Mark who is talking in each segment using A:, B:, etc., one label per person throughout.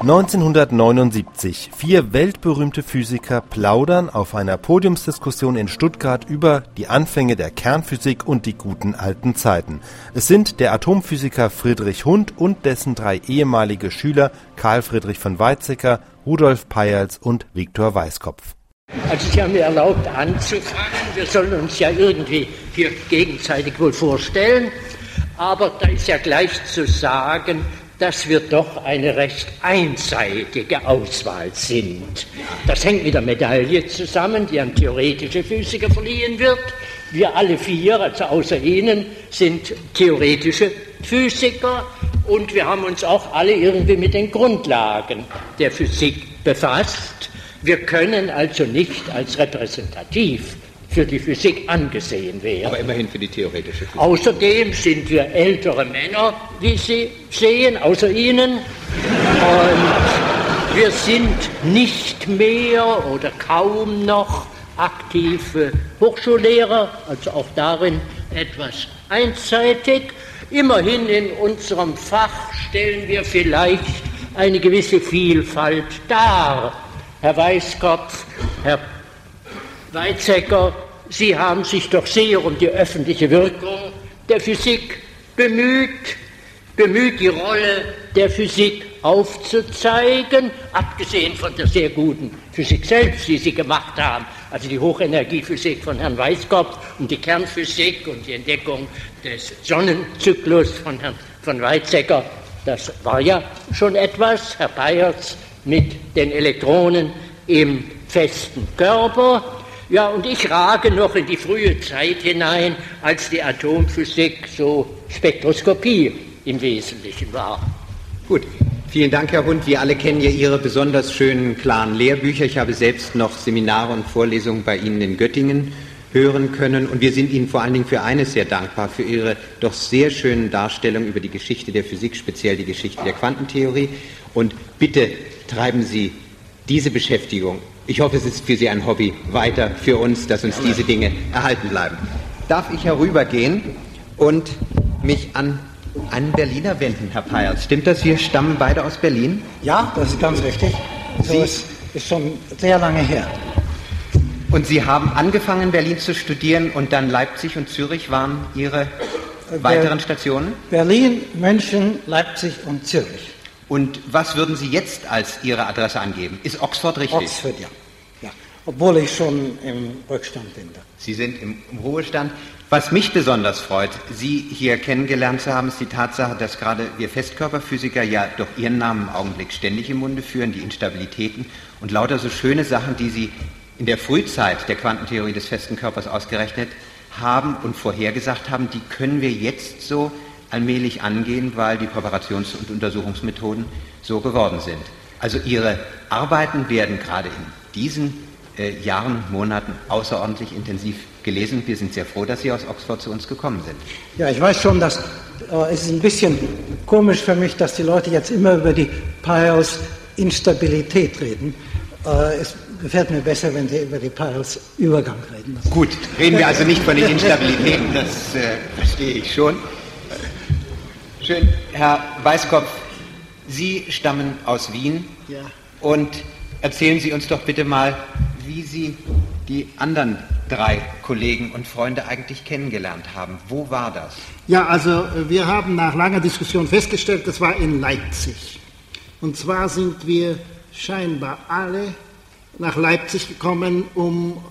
A: 1979. Vier weltberühmte Physiker plaudern auf einer Podiumsdiskussion in Stuttgart über die Anfänge der Kernphysik und die guten alten Zeiten. Es sind der Atomphysiker Friedrich Hund und dessen drei ehemalige Schüler Karl Friedrich von Weizsäcker, Rudolf Peierls und Viktor Weißkopf.
B: Also Sie haben mir erlaubt anzufangen. Wir sollen uns ja irgendwie hier gegenseitig wohl vorstellen. Aber da ist ja gleich zu sagen, dass wir doch eine recht einseitige Auswahl sind. Das hängt mit der Medaille zusammen, die an theoretische Physiker verliehen wird. Wir alle vier, also außer Ihnen, sind theoretische Physiker und wir haben uns auch alle irgendwie mit den Grundlagen der Physik befasst. Wir können also nicht als repräsentativ für die Physik angesehen wäre.
C: Aber immerhin für die theoretische Physik.
B: Außerdem sind wir ältere Männer, wie Sie sehen, außer Ihnen. Und wir sind nicht mehr oder kaum noch aktive Hochschullehrer, also auch darin etwas einseitig. Immerhin in unserem Fach stellen wir vielleicht eine gewisse Vielfalt dar. Herr Weißkopf, Herr Weizsäcker, Sie haben sich doch sehr um die öffentliche Wirkung der Physik bemüht, bemüht, die Rolle der Physik aufzuzeigen, abgesehen von der sehr guten Physik selbst, die Sie gemacht haben, also die Hochenergiephysik von Herrn Weißkopf und die Kernphysik und die Entdeckung des Sonnenzyklus von Herrn von Weizsäcker. Das war ja schon etwas, Herr Bayerts mit den Elektronen im festen Körper. Ja, und ich rage noch in die frühe Zeit hinein, als die Atomphysik so Spektroskopie im Wesentlichen war.
C: Gut, vielen Dank, Herr Hund. Wir alle kennen ja Ihre besonders schönen, klaren Lehrbücher. Ich habe selbst noch Seminare und Vorlesungen bei Ihnen in Göttingen hören können. Und wir sind Ihnen vor allen Dingen für eines sehr dankbar, für Ihre doch sehr schönen Darstellungen über die Geschichte der Physik, speziell die Geschichte der Quantentheorie. Und bitte treiben Sie diese Beschäftigung ich hoffe, es ist für Sie ein Hobby weiter für uns, dass uns diese Dinge erhalten bleiben. Darf ich herübergehen und mich an einen Berliner wenden, Herr Peyerz? Stimmt das? Wir stammen beide aus Berlin?
D: Ja, das ist ganz richtig. So Sie ist, ist schon sehr lange her.
C: Und Sie haben angefangen, in Berlin zu studieren und dann Leipzig und Zürich waren Ihre weiteren Stationen?
D: Berlin, München, Leipzig und Zürich.
C: Und was würden Sie jetzt als Ihre Adresse angeben? Ist Oxford richtig?
D: Oxford, ja. ja. Obwohl ich schon im Rückstand bin. Da.
C: Sie sind im, im Ruhestand. Was mich besonders freut, Sie hier kennengelernt zu haben, ist die Tatsache, dass gerade wir Festkörperphysiker ja doch Ihren Namen im Augenblick ständig im Munde führen, die Instabilitäten und lauter so schöne Sachen, die Sie in der Frühzeit der Quantentheorie des festen Körpers ausgerechnet haben und vorhergesagt haben, die können wir jetzt so allmählich angehen, weil die Präparations- und Untersuchungsmethoden so geworden sind. Also Ihre Arbeiten werden gerade in diesen äh, Jahren, Monaten außerordentlich intensiv gelesen. Wir sind sehr froh, dass Sie aus Oxford zu uns gekommen sind.
D: Ja, ich weiß schon, dass äh, es ist ein bisschen komisch für mich, dass die Leute jetzt immer über die Piles Instabilität reden. Äh, es gefällt mir besser, wenn Sie über die Piles Übergang reden.
C: Gut, reden wir also nicht von den Instabilitäten, das äh, verstehe ich schon. Schön. Herr Weißkopf, Sie stammen aus Wien.
D: Ja.
C: Und erzählen Sie uns doch bitte mal, wie Sie die anderen drei Kollegen und Freunde eigentlich kennengelernt haben. Wo war das?
D: Ja, also wir haben nach langer Diskussion festgestellt, das war in Leipzig. Und zwar sind wir scheinbar alle nach Leipzig gekommen, um,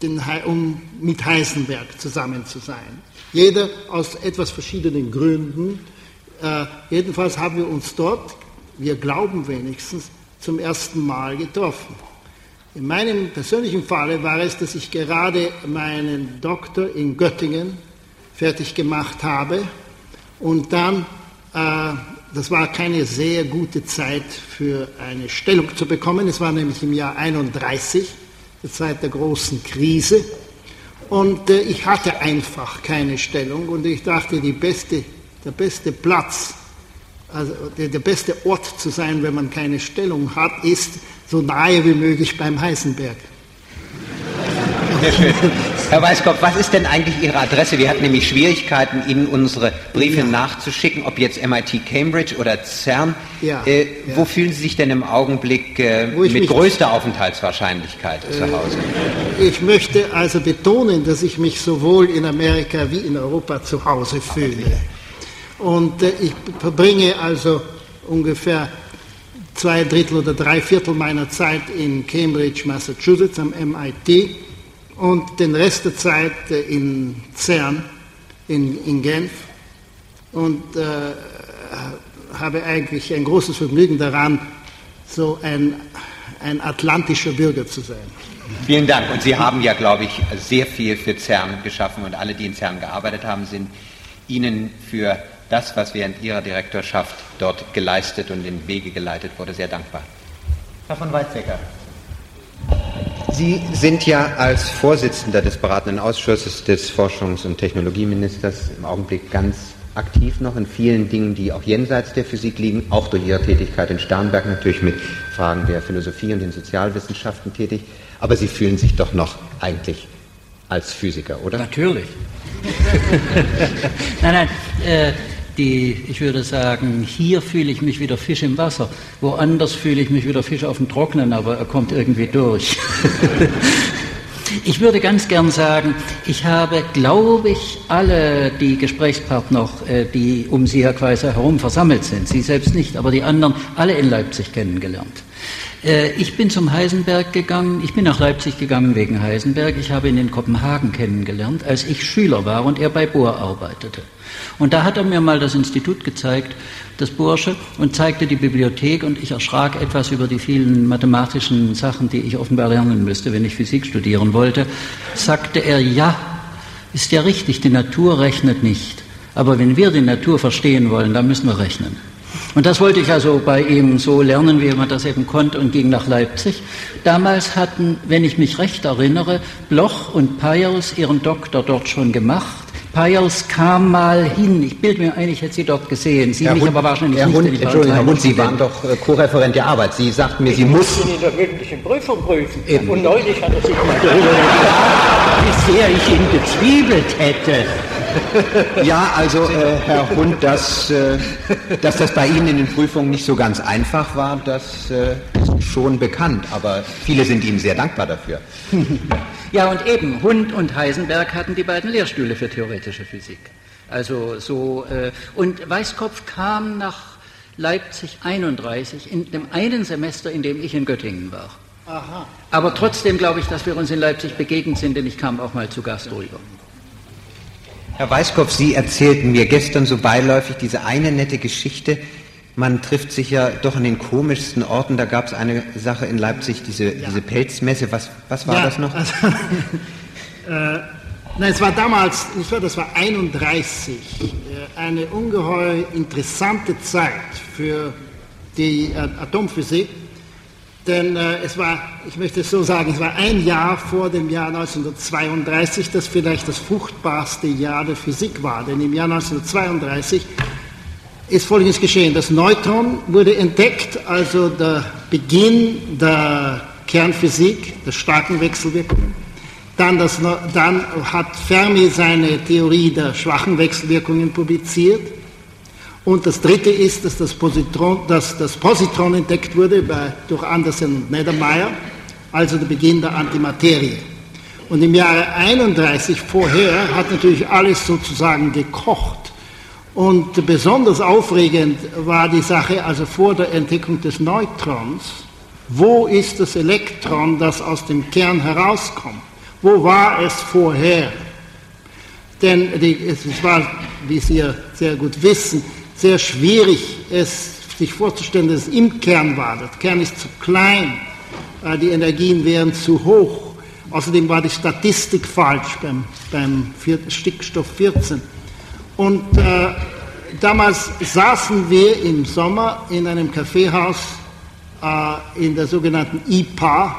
D: den, um mit Heisenberg zusammen zu sein. Jeder aus etwas verschiedenen Gründen. Äh, jedenfalls haben wir uns dort, wir glauben wenigstens, zum ersten Mal getroffen. In meinem persönlichen Falle war es, dass ich gerade meinen Doktor in Göttingen fertig gemacht habe und dann, äh, das war keine sehr gute Zeit für eine Stellung zu bekommen, es war nämlich im Jahr 31, die Zeit der großen Krise. Und äh, ich hatte einfach keine Stellung und ich dachte, beste, der beste Platz, also der, der beste Ort zu sein, wenn man keine Stellung hat, ist so nahe wie möglich beim Heisenberg.
C: Sehr schön. Herr Weißkopf, was ist denn eigentlich Ihre Adresse? Wir hatten nämlich Schwierigkeiten, Ihnen unsere Briefe ja. nachzuschicken, ob jetzt MIT Cambridge oder CERN. Ja, äh, ja. Wo fühlen Sie sich denn im Augenblick äh, mit größter Aufenthaltswahrscheinlichkeit äh, zu Hause?
D: Ich möchte also betonen, dass ich mich sowohl in Amerika wie in Europa zu Hause fühle. Und äh, ich verbringe also ungefähr zwei Drittel oder drei Viertel meiner Zeit in Cambridge, Massachusetts am MIT und den Rest der Zeit äh, in CERN, in, in Genf und äh, habe eigentlich ein großes Vergnügen daran, so ein, ein atlantischer Bürger zu sein.
C: Vielen Dank. Und Sie haben ja, glaube ich, sehr viel für CERN geschaffen und alle, die in CERN gearbeitet haben, sind Ihnen für das, was während Ihrer Direktorschaft dort geleistet und in Wege geleitet wurde, sehr dankbar. Herr von Weizsäcker. Sie sind ja als Vorsitzender des beratenden Ausschusses des Forschungs- und Technologieministers im Augenblick ganz aktiv noch in vielen Dingen, die auch jenseits der Physik liegen, auch durch Ihre Tätigkeit in Starnberg natürlich mit Fragen der Philosophie und den Sozialwissenschaften tätig. Aber Sie fühlen sich doch noch eigentlich als Physiker, oder?
E: Natürlich. nein, nein. Äh, die, ich würde sagen, hier fühle ich mich wieder Fisch im Wasser, woanders fühle ich mich wieder Fisch auf dem Trocknen, aber er kommt irgendwie durch. ich würde ganz gern sagen, ich habe, glaube ich, alle die Gesprächspartner, äh, die um Sie, Herr Quaiser, herum versammelt sind, Sie selbst nicht, aber die anderen, alle in Leipzig kennengelernt. Äh, ich bin zum Heisenberg gegangen, ich bin nach Leipzig gegangen wegen Heisenberg, ich habe ihn in Kopenhagen kennengelernt, als ich Schüler war und er bei Bohr arbeitete. Und da hat er mir mal das Institut gezeigt, das Bursche, und zeigte die Bibliothek und ich erschrak etwas über die vielen mathematischen Sachen, die ich offenbar lernen müsste, wenn ich Physik studieren wollte. Sagte er, ja, ist ja richtig, die Natur rechnet nicht. Aber wenn wir die Natur verstehen wollen, dann müssen wir rechnen. Und das wollte ich also bei ihm so lernen, wie man das eben konnte und ging nach Leipzig. Damals hatten, wenn ich mich recht erinnere, Bloch und Peierls ihren Doktor dort schon gemacht Pajos kam mal hin. Ich bilde mir ein, ich hätte Sie dort gesehen. Sie
C: Herr mich Hund, aber wahrscheinlich Herr nicht. Hund, Entschuldigung, Herr Hund, Sie waren doch äh, Co-Referent der Arbeit. Sie sagten mir, ich Sie mussten...
B: in der mündlichen Prüfung prüfen. Eben. Und neulich hat er sich mal darüber wie sehr ich ihn gezwiebelt hätte.
C: Ja, also äh, Herr Hund, dass, äh, dass das bei Ihnen in den Prüfungen nicht so ganz einfach war, das äh, ist schon bekannt. Aber viele sind Ihnen sehr dankbar dafür.
E: Ja, und eben, Hund und Heisenberg hatten die beiden Lehrstühle für theoretische Physik. Also so, äh, und Weißkopf kam nach Leipzig 31, in dem einen Semester, in dem ich in Göttingen war. Aha. Aber trotzdem glaube ich, dass wir uns in Leipzig begegnet sind, denn ich kam auch mal zu Gast rüber.
C: Herr Weißkopf, Sie erzählten mir gestern so beiläufig diese eine nette Geschichte, man trifft sich ja doch an den komischsten Orten. Da gab es eine Sache in Leipzig, diese, ja. diese Pelzmesse. Was, was war ja, das noch? Also,
D: äh, nein, es war damals, nicht wahr, das war 31, äh, eine ungeheuer interessante Zeit für die äh, Atomphysik. Denn äh, es war, ich möchte es so sagen, es war ein Jahr vor dem Jahr 1932, das vielleicht das fruchtbarste Jahr der Physik war. Denn im Jahr 1932 ist Folgendes geschehen. Das Neutron wurde entdeckt, also der Beginn der Kernphysik, der starken Wechselwirkungen. Dann, das, dann hat Fermi seine Theorie der schwachen Wechselwirkungen publiziert. Und das dritte ist, dass das Positron, dass das Positron entdeckt wurde bei, durch Anderson und Neddermeyer, also der Beginn der Antimaterie. Und im Jahre 31 vorher hat natürlich alles sozusagen gekocht. Und besonders aufregend war die Sache also vor der Entdeckung des Neutrons. Wo ist das Elektron, das aus dem Kern herauskommt? Wo war es vorher? Denn die, es war, wie Sie ja sehr gut wissen, sehr schwierig, es sich vorzustellen, dass es im Kern war. Der Kern ist zu klein, äh, die Energien wären zu hoch. Außerdem war die Statistik falsch beim, beim Stickstoff 14. Und äh, damals saßen wir im Sommer in einem Kaffeehaus äh, in der sogenannten IPA.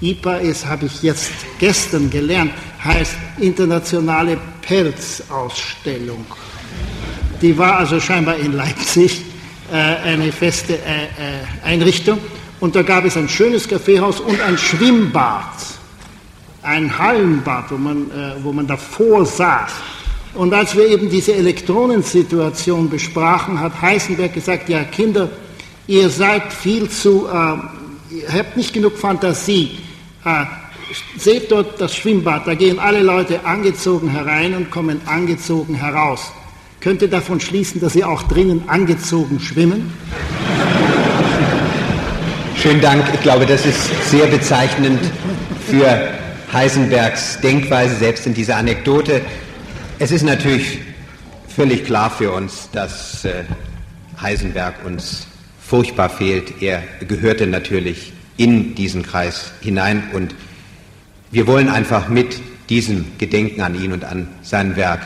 D: IPA ist, habe ich jetzt gestern gelernt, heißt Internationale Pelzausstellung. Die war also scheinbar in Leipzig äh, eine feste äh, äh Einrichtung. Und da gab es ein schönes Kaffeehaus und ein Schwimmbad. ein Hallenbad, wo man, wo man davor saß. Und als wir eben diese Elektronensituation besprachen, hat Heisenberg gesagt, ja Kinder, ihr seid viel zu, äh, ihr habt nicht genug Fantasie. Äh, seht dort das Schwimmbad, da gehen alle Leute angezogen herein und kommen angezogen heraus. Könnt ihr davon schließen, dass sie auch drinnen angezogen schwimmen?
C: Schönen Dank. Ich glaube, das ist sehr bezeichnend für Heisenbergs Denkweise, selbst in dieser Anekdote. Es ist natürlich völlig klar für uns, dass äh, Heisenberg uns furchtbar fehlt. Er gehörte natürlich in diesen Kreis hinein und wir wollen einfach mit diesem Gedenken an ihn und an sein Werk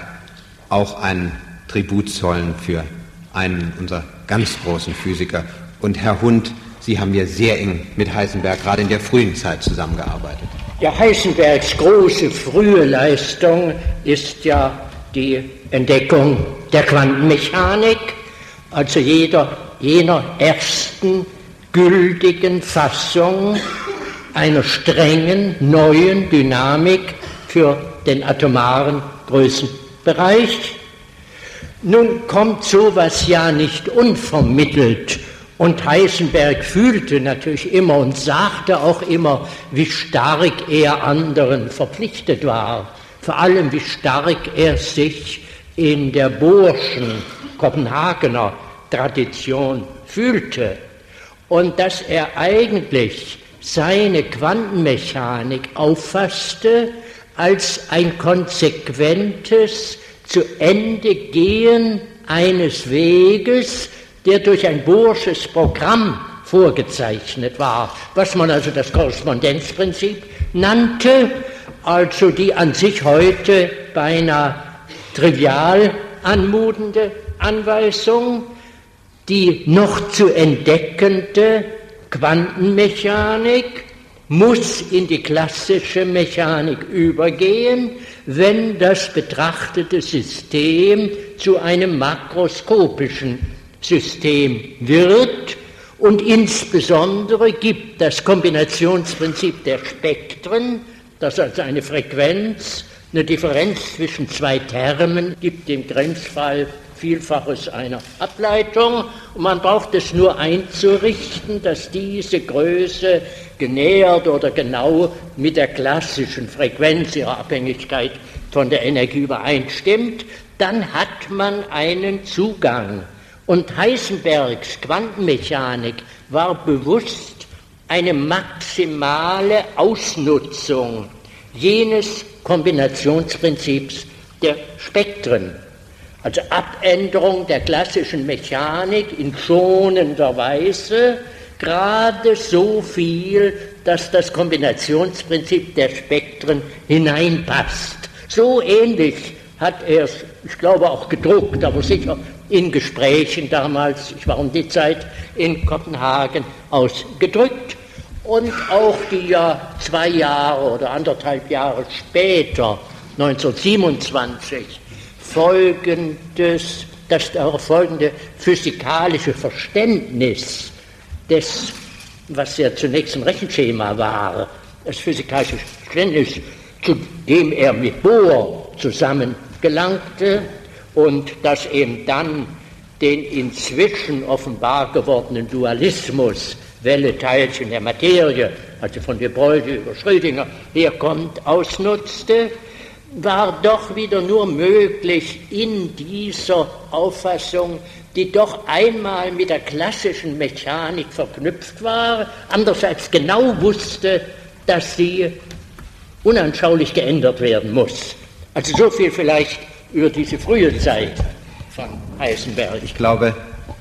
C: auch einen Tribut zollen für einen unserer ganz großen Physiker. Und Herr Hund, Sie haben ja sehr eng mit Heisenberg gerade in der frühen Zeit zusammengearbeitet.
B: Ja, Heisenbergs große frühe Leistung ist ja die Entdeckung der Quantenmechanik, also jeder, jener ersten gültigen Fassung einer strengen neuen Dynamik für den atomaren Größenbereich. Nun kommt sowas ja nicht unvermittelt. Und Heisenberg fühlte natürlich immer und sagte auch immer, wie stark er anderen verpflichtet war, vor allem wie stark er sich in der Bohrschen Kopenhagener Tradition fühlte. Und dass er eigentlich seine Quantenmechanik auffasste als ein konsequentes zu Ende gehen eines Weges, der durch ein Bohrsches Programm vorgezeichnet war, was man also das Korrespondenzprinzip nannte, also die an sich heute beinahe trivial anmutende Anweisung, die noch zu entdeckende Quantenmechanik muss in die klassische Mechanik übergehen, wenn das betrachtete System zu einem makroskopischen System wird. Und insbesondere gibt das Kombinationsprinzip der Spektren, das als eine Frequenz eine Differenz zwischen zwei Termen gibt, im Grenzfall Vielfaches einer Ableitung. Und man braucht es nur einzurichten, dass diese Größe genähert oder genau mit der klassischen Frequenz ihrer Abhängigkeit von der Energie übereinstimmt. Dann hat man einen Zugang und Heisenbergs Quantenmechanik war bewusst eine maximale Ausnutzung jenes Kombinationsprinzips der Spektren, also Abänderung der klassischen Mechanik in schonender Weise, gerade so viel, dass das Kombinationsprinzip der Spektren hineinpasst. So ähnlich hat er es, ich glaube, auch gedruckt, aber sicher in Gesprächen damals, ich war um die Zeit in Kopenhagen, ausgedrückt. Und auch die ja zwei Jahre oder anderthalb Jahre später, 1927, folgendes, das folgende physikalische Verständnis des, was ja zunächst ein Rechenschema war, das physikalische Verständnis, zu dem er mit Bohr zusammen gelangte, und das eben dann den inzwischen offenbar gewordenen Dualismus Welle, Teilchen der Materie, also von De Broglie über Schrödinger herkommt, ausnutzte, war doch wieder nur möglich in dieser Auffassung, die doch einmal mit der klassischen Mechanik verknüpft war, andererseits genau wusste, dass sie unanschaulich geändert werden muss. Also so viel vielleicht über diese frühe Zeit von Heisenberg.
C: Ich glaube,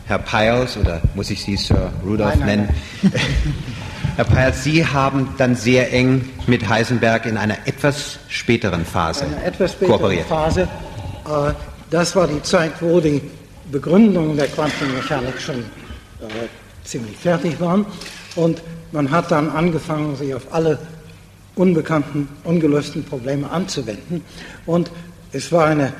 C: Herr Piles, oder muss ich Sie Sir Rudolph nein, nein, nennen? Herr Piles, Sie haben dann sehr eng mit Heisenberg in einer etwas späteren Phase
F: eine etwas spätere kooperiert. Phase. Äh, das war die Zeit, wo die Begründungen der Quantenmechanik schon äh, ziemlich fertig waren. Und man hat dann angefangen, sich auf alle unbekannten, ungelösten Probleme anzuwenden. Und es war eine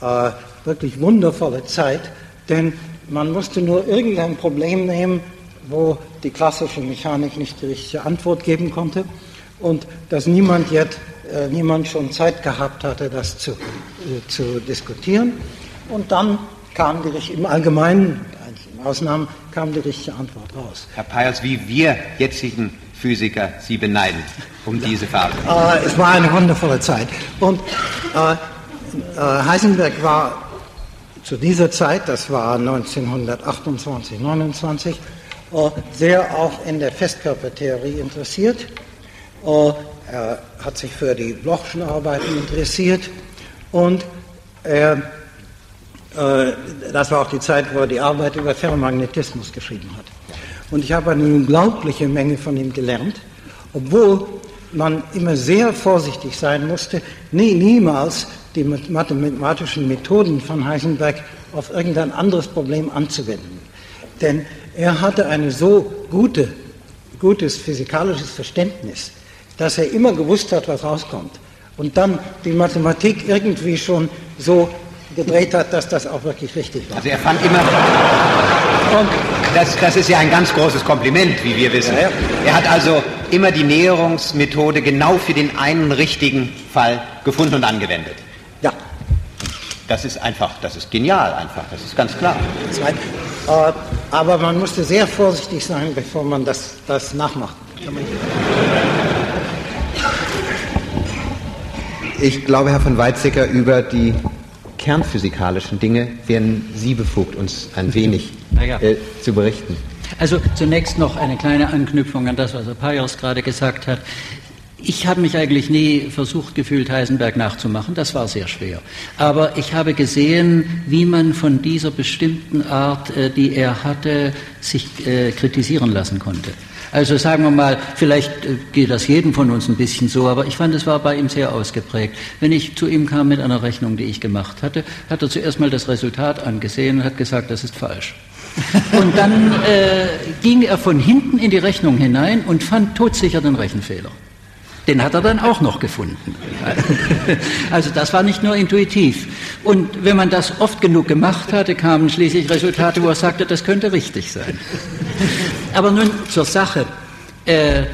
F: äh, wirklich wundervolle Zeit, denn man musste nur irgendein Problem nehmen, wo die klassische Mechanik nicht die richtige Antwort geben konnte und das niemand jetzt äh, niemand schon Zeit gehabt hatte, das zu, äh, zu diskutieren. Und dann kam die, im Allgemeinen, in Ausnahmen, kam die richtige Antwort raus.
C: Herr Peyers, wie wir jetzigen Physiker Sie beneiden um diese Phase.
F: Äh, es war eine wundervolle Zeit. Und äh, äh, Heisenberg war zu dieser Zeit, das war 1928, 29, äh, sehr auch in der Festkörpertheorie interessiert. Äh, er hat sich für die Blochschen Arbeiten interessiert und er, äh, das war auch die Zeit, wo er die Arbeit über Ferromagnetismus geschrieben hat. Und ich habe eine unglaubliche Menge von ihm gelernt, obwohl man immer sehr vorsichtig sein musste, nie, niemals die mathematischen Methoden von Heisenberg auf irgendein anderes Problem anzuwenden. Denn er hatte ein so gute, gutes physikalisches Verständnis, dass er immer gewusst hat, was rauskommt. Und dann die Mathematik irgendwie schon so gedreht hat, dass das auch wirklich richtig war.
C: Also er fand immer. Und das, das ist ja ein ganz großes Kompliment, wie wir wissen. Ja, ja. Er hat also immer die Näherungsmethode genau für den einen richtigen Fall gefunden und angewendet.
F: Ja.
C: Das ist einfach, das ist genial einfach, das ist ganz klar.
F: Äh, aber man musste sehr vorsichtig sein, bevor man das, das nachmacht.
C: Ich glaube, Herr von Weizsäcker, über die kernphysikalischen Dinge wären Sie befugt, uns ein wenig ja. äh, zu berichten.
E: Also zunächst noch eine kleine Anknüpfung an das, was Herr Pajos gerade gesagt hat. Ich habe mich eigentlich nie versucht gefühlt, Heisenberg nachzumachen. Das war sehr schwer. Aber ich habe gesehen, wie man von dieser bestimmten Art, äh, die er hatte, sich äh, kritisieren lassen konnte. Also sagen wir mal, vielleicht äh, geht das jedem von uns ein bisschen so, aber ich fand, es war bei ihm sehr ausgeprägt. Wenn ich zu ihm kam mit einer Rechnung, die ich gemacht hatte, hat er zuerst mal das Resultat angesehen und hat gesagt, das ist falsch. Und dann äh, ging er von hinten in die Rechnung hinein und fand todsicher den Rechenfehler. Den hat er dann auch noch gefunden. Also das war nicht nur intuitiv. Und wenn man das oft genug gemacht hatte, kamen schließlich Resultate, wo er sagte, das könnte richtig sein. Aber nun zur Sache. Äh,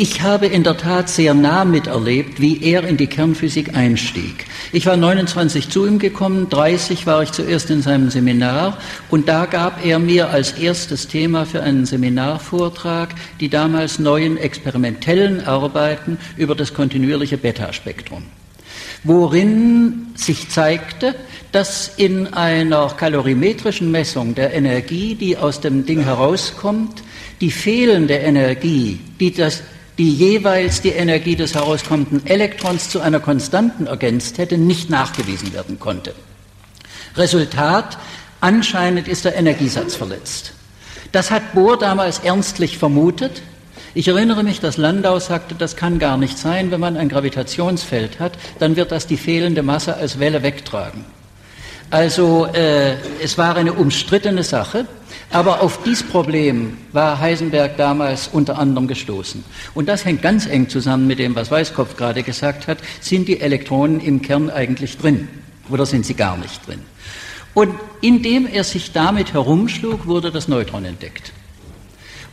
E: ich habe in der Tat sehr nah miterlebt, wie er in die Kernphysik einstieg. Ich war 29 zu ihm gekommen, 30 war ich zuerst in seinem Seminar und da gab er mir als erstes Thema für einen Seminarvortrag die damals neuen experimentellen Arbeiten über das kontinuierliche Beta-Spektrum worin sich zeigte, dass in einer kalorimetrischen Messung der Energie, die aus dem Ding herauskommt, die fehlende Energie, die das die jeweils die Energie des herauskommenden Elektrons zu einer Konstanten ergänzt hätte, nicht nachgewiesen werden konnte. Resultat, anscheinend ist der Energiesatz verletzt. Das hat Bohr damals ernstlich vermutet. Ich erinnere mich, dass Landau sagte, das kann gar nicht sein, wenn man ein Gravitationsfeld hat, dann wird das die fehlende Masse als Welle wegtragen. Also äh, es war eine umstrittene Sache. Aber auf dieses Problem war Heisenberg damals unter anderem gestoßen. Und das hängt ganz eng zusammen mit dem, was Weißkopf gerade gesagt hat. Sind die Elektronen im Kern eigentlich drin? Oder sind sie gar nicht drin? Und indem er sich damit herumschlug, wurde das Neutron entdeckt.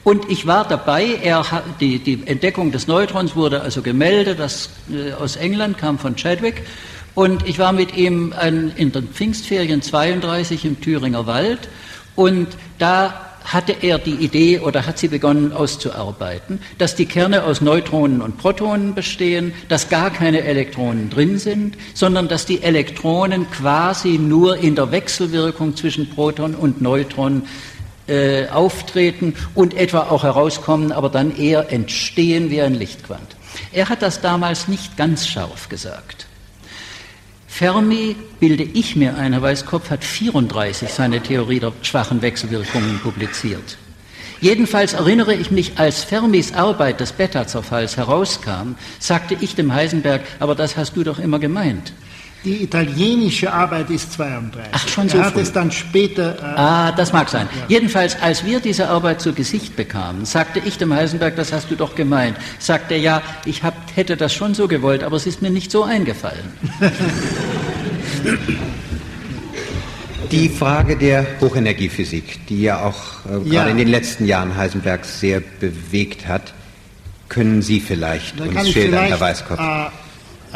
E: Und ich war dabei, er, die, die Entdeckung des Neutrons wurde also gemeldet, das äh, aus England kam von Chadwick. Und ich war mit ihm ein, in den Pfingstferien 32 im Thüringer Wald und da hatte er die Idee oder hat sie begonnen auszuarbeiten, dass die Kerne aus Neutronen und Protonen bestehen, dass gar keine Elektronen drin sind, sondern dass die Elektronen quasi nur in der Wechselwirkung zwischen Proton und Neutron äh, auftreten und etwa auch herauskommen, aber dann eher entstehen wie ein Lichtquant. Er hat das damals nicht ganz scharf gesagt. Fermi, bilde ich mir ein, Herr Weißkopf hat 34 seine Theorie der schwachen Wechselwirkungen publiziert. Jedenfalls erinnere ich mich, als Fermis Arbeit des Beta-Zerfalls herauskam, sagte ich dem Heisenberg, aber das hast du doch immer gemeint.
D: Die italienische Arbeit ist 32.
E: Ach, schon so
D: Er hat
E: früh.
D: es dann später.
E: Äh, ah, das mag sein. Ja. Jedenfalls, als wir diese Arbeit zu Gesicht bekamen, sagte ich dem Heisenberg, das hast du doch gemeint. Sagte er, ja, ich hab, hätte das schon so gewollt, aber es ist mir nicht so eingefallen.
C: Die Frage der Hochenergiephysik, die ja auch äh, ja. gerade in den letzten Jahren Heisenberg sehr bewegt hat, können Sie vielleicht
D: Dann
C: uns schildern, Herr Weißkopf? Äh,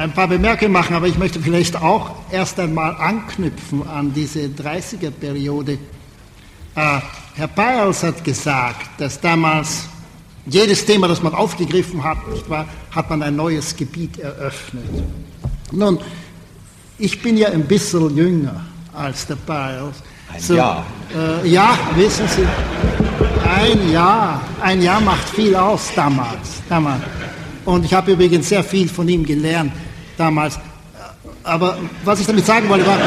D: ein paar Bemerkungen machen, aber ich möchte vielleicht auch erst einmal anknüpfen an diese 30er-Periode. Äh, Herr Peierls hat gesagt, dass damals jedes Thema, das man aufgegriffen hat, nicht wahr, hat man ein neues Gebiet eröffnet. Nun, ich bin ja ein bisschen jünger als der Peierls.
C: Ein so, Jahr.
D: Äh, ja, wissen Sie, ein Jahr, ein Jahr macht viel aus damals. damals. Und ich habe übrigens sehr viel von ihm gelernt damals. Aber was ich damit sagen wollte, war,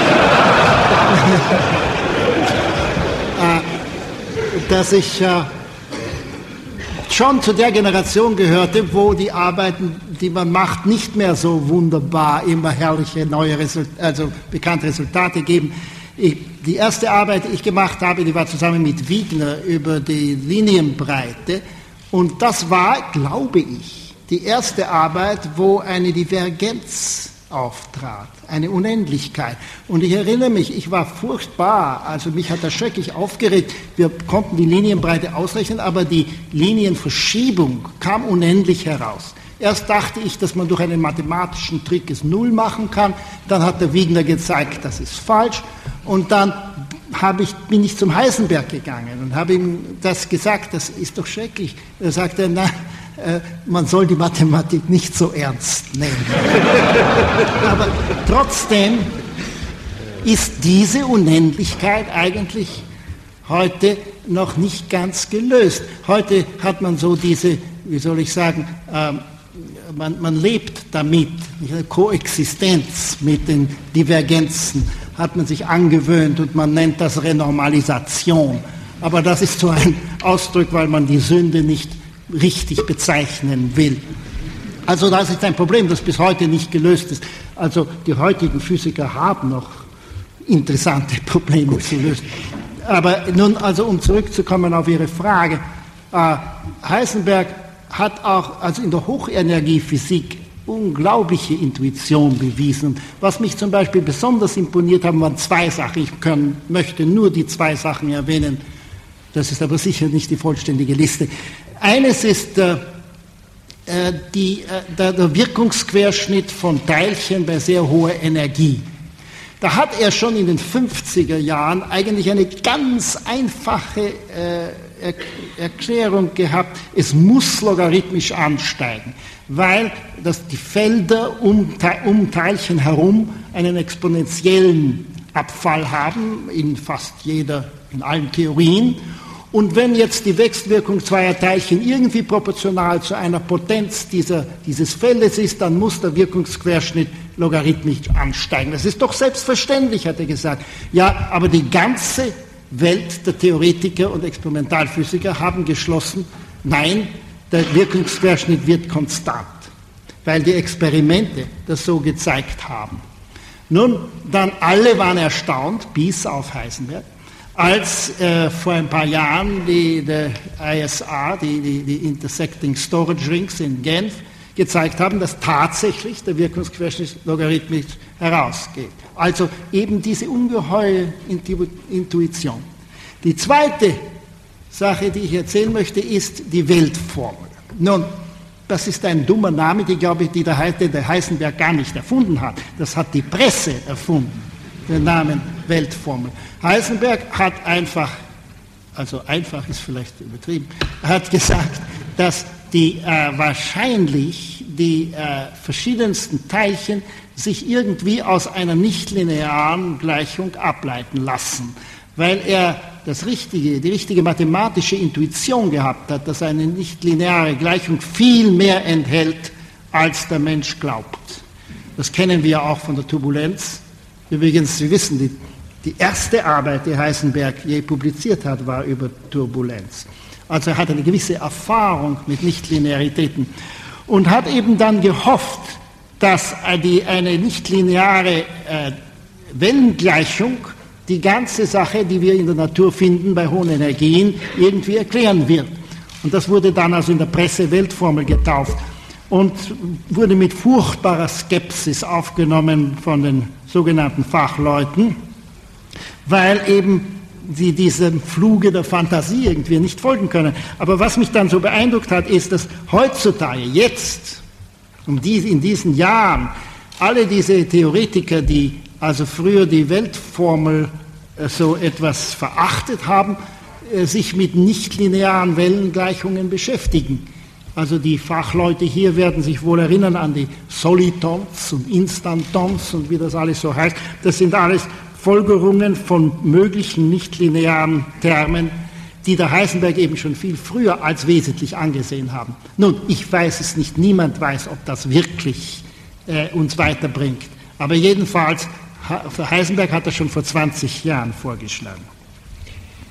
D: äh, dass ich äh, schon zu der Generation gehörte, wo die Arbeiten, die man macht, nicht mehr so wunderbar immer herrliche neue Result also bekannte Resultate geben. Ich, die erste Arbeit, die ich gemacht habe, die war zusammen mit Wiegner über die Linienbreite. Und das war, glaube ich, die erste Arbeit, wo eine Divergenz auftrat, eine Unendlichkeit. Und ich erinnere mich, ich war furchtbar, also mich hat das schrecklich aufgeregt. Wir konnten die Linienbreite ausrechnen, aber die Linienverschiebung kam unendlich heraus. Erst dachte ich, dass man durch einen mathematischen Trick es null machen kann. Dann hat der Wiegner gezeigt, das ist falsch. Und dann ich, bin ich zum Heisenberg gegangen und habe ihm das gesagt, das ist doch schrecklich. Er sagte, äh, man soll die Mathematik nicht so ernst nehmen. Aber trotzdem ist diese Unendlichkeit eigentlich heute noch nicht ganz gelöst. Heute hat man so diese, wie soll ich sagen, ähm, man, man lebt damit, eine Koexistenz mit den Divergenzen hat man sich angewöhnt und man nennt das Renormalisation. Aber das ist so ein Ausdruck, weil man die Sünde nicht richtig bezeichnen will. Also das ist ein Problem, das bis heute nicht gelöst ist. Also die heutigen Physiker haben noch interessante Probleme zu lösen. Aber nun, also um zurückzukommen auf Ihre Frage, äh, Heisenberg hat auch also in der Hochenergiephysik unglaubliche Intuition bewiesen. Was mich zum Beispiel besonders imponiert haben, waren zwei Sachen. Ich kann, möchte nur die zwei Sachen erwähnen. Das ist aber sicher nicht die vollständige Liste. Eines ist äh, äh die, äh, der, der Wirkungsquerschnitt von Teilchen bei sehr hoher Energie. Da hat er schon in den 50er Jahren eigentlich eine ganz einfache Erklärung gehabt, es muss logarithmisch ansteigen, weil das, die Felder um, um Teilchen herum einen exponentiellen Abfall haben, in fast jeder, in allen Theorien. Und wenn jetzt die Wechselwirkung zweier Teilchen irgendwie proportional zu einer Potenz dieser, dieses Feldes ist, dann muss der Wirkungsquerschnitt logarithmisch ansteigen. Das ist doch selbstverständlich, hat er gesagt. Ja, aber die ganze Welt der Theoretiker und Experimentalphysiker haben geschlossen, nein, der Wirkungsquerschnitt wird konstant, weil die Experimente das so gezeigt haben. Nun, dann alle waren erstaunt, bis auf Heisenberg, als äh, vor ein paar Jahren die, die ISR, die, die, die Intersecting Storage Rings in Genf, gezeigt haben, dass tatsächlich der Wirkungsquerschnitt logarithmisch herausgeht. Also eben diese ungeheure Intuition. Die zweite Sache, die ich erzählen möchte, ist die Weltformel. Nun, das ist ein dummer Name, die, glaube ich, die der, der Heisenberg gar nicht erfunden hat. Das hat die Presse erfunden, den Namen Weltformel. Heisenberg hat einfach, also einfach ist vielleicht übertrieben, hat gesagt, dass die äh, wahrscheinlich die äh, verschiedensten Teilchen sich irgendwie aus einer nichtlinearen Gleichung ableiten lassen, weil er das richtige, die richtige mathematische Intuition gehabt hat, dass eine nichtlineare Gleichung viel mehr enthält, als der Mensch glaubt. Das kennen wir auch von der Turbulenz. Übrigens, Sie wissen, die, die erste Arbeit, die Heisenberg je publiziert hat, war über Turbulenz. Also er hat eine gewisse Erfahrung mit Nichtlinearitäten und hat eben dann gehofft, dass eine nichtlineare äh, Wellengleichung die ganze Sache, die wir in der Natur finden bei hohen Energien, irgendwie erklären wird. Und das wurde dann also in der Presse Weltformel getauft und wurde mit furchtbarer Skepsis aufgenommen von den sogenannten Fachleuten, weil eben sie diesem Fluge der Fantasie irgendwie nicht folgen können. Aber was mich dann so beeindruckt hat, ist, dass heutzutage, jetzt, um die, in diesen Jahren, alle diese Theoretiker, die also früher die Weltformel äh, so etwas verachtet haben, äh, sich mit nichtlinearen Wellengleichungen beschäftigen. Also die Fachleute hier werden sich wohl erinnern an die Solitons und Instantons und wie das alles so heißt. Das sind alles Folgerungen von möglichen nichtlinearen Termen, die der Heisenberg eben schon viel früher als wesentlich angesehen haben. Nun, ich weiß es nicht, niemand weiß, ob das wirklich äh, uns weiterbringt. Aber jedenfalls, Heisenberg hat er schon vor 20 Jahren vorgeschlagen.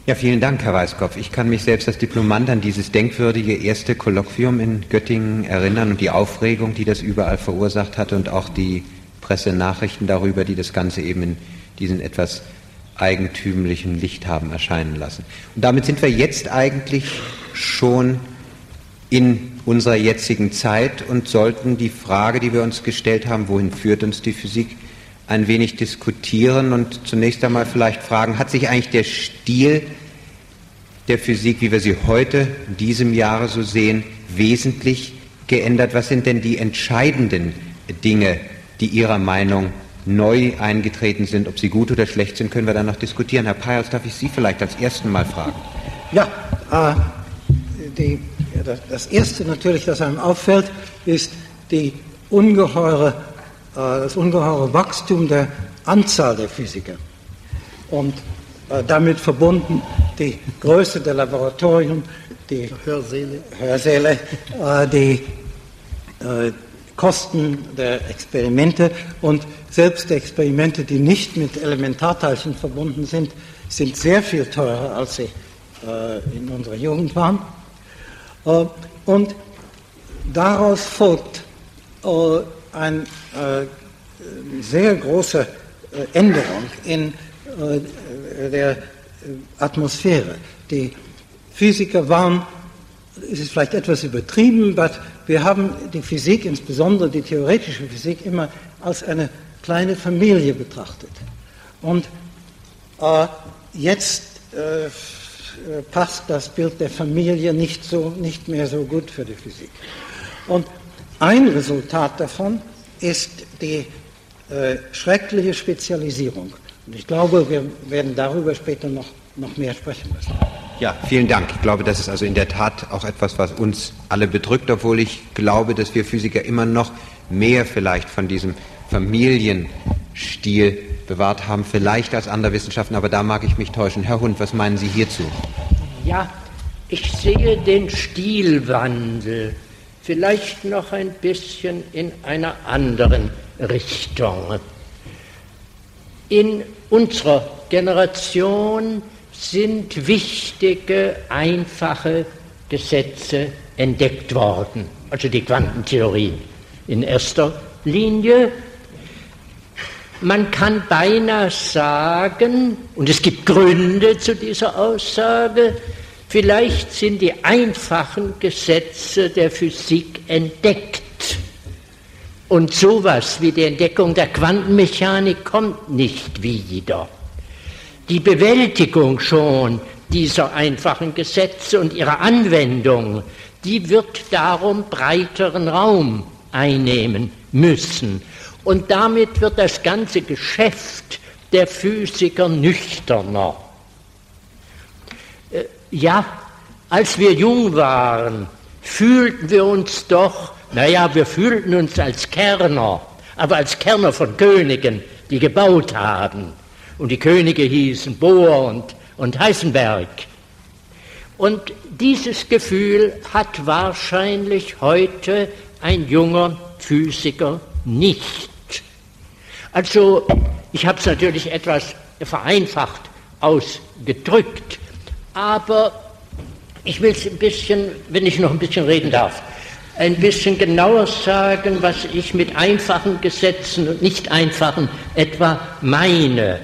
C: Ja, vielen Dank, Herr Weiskopf. Ich kann mich selbst als Diplomant an dieses denkwürdige erste Kolloquium in Göttingen erinnern und die Aufregung, die das überall verursacht hatte und auch die Pressenachrichten darüber, die das Ganze eben in diesen etwas eigentümlichen Licht haben erscheinen lassen. Und damit sind wir jetzt eigentlich schon in unserer jetzigen Zeit und sollten die Frage, die wir uns gestellt haben, wohin führt uns die Physik, ein wenig diskutieren und zunächst einmal vielleicht fragen, hat sich eigentlich der Stil der Physik, wie wir sie heute in diesem Jahre so sehen, wesentlich geändert? Was sind denn die entscheidenden Dinge, die Ihrer Meinung neu eingetreten sind? Ob sie gut oder schlecht sind, können wir dann noch diskutieren. Herr Peyers, darf ich Sie vielleicht als ersten Mal fragen?
F: Ja, äh, die, das Erste natürlich, das einem auffällt, ist die ungeheure äh, das ungeheure Wachstum der Anzahl der Physiker und äh, damit verbunden die Größe der Laboratorien, die Hörsäle, Hörsäle äh, die Kosten der Experimente und selbst Experimente, die nicht mit Elementarteilchen verbunden sind, sind sehr viel teurer, als sie in unserer Jugend waren. Und daraus folgt eine äh, sehr große äh, Änderung in äh, der Atmosphäre. Die Physiker waren, es ist vielleicht etwas übertrieben, aber wir haben die Physik, insbesondere die theoretische Physik, immer als eine kleine Familie betrachtet. Und äh, jetzt äh, passt das Bild der Familie nicht, so, nicht mehr so gut für die Physik. Und ein Resultat davon ist die äh, schreckliche Spezialisierung. Und ich glaube, wir werden darüber später noch, noch mehr sprechen müssen.
C: Ja, vielen Dank. Ich glaube, das ist also in der Tat auch etwas, was uns alle bedrückt, obwohl ich glaube, dass wir Physiker immer noch mehr vielleicht von diesem Familienstil bewahrt haben, vielleicht als andere Wissenschaften, aber da mag ich mich täuschen. Herr Hund, was meinen Sie hierzu?
B: Ja, ich sehe den Stilwandel vielleicht noch ein bisschen in einer anderen Richtung. In unserer Generation sind wichtige, einfache Gesetze entdeckt worden, also die Quantentheorie in erster Linie. Man kann beinahe sagen, und es gibt Gründe zu dieser Aussage, Vielleicht sind die einfachen Gesetze der Physik entdeckt. Und sowas wie die Entdeckung der Quantenmechanik kommt nicht wieder. Die Bewältigung schon dieser einfachen Gesetze und ihrer Anwendung, die wird darum breiteren Raum einnehmen müssen. Und damit wird das ganze Geschäft der Physiker nüchterner. Ja, als wir jung waren, fühlten wir uns doch, naja, wir fühlten uns als Kerner, aber als Kerner von Königen, die gebaut haben. Und die Könige hießen Bohr und, und Heisenberg. Und dieses Gefühl hat wahrscheinlich heute ein junger Physiker nicht. Also, ich habe es natürlich etwas vereinfacht ausgedrückt, aber ich will es ein bisschen, wenn ich noch ein bisschen reden darf, ein bisschen genauer sagen, was ich mit einfachen Gesetzen und nicht einfachen etwa meine.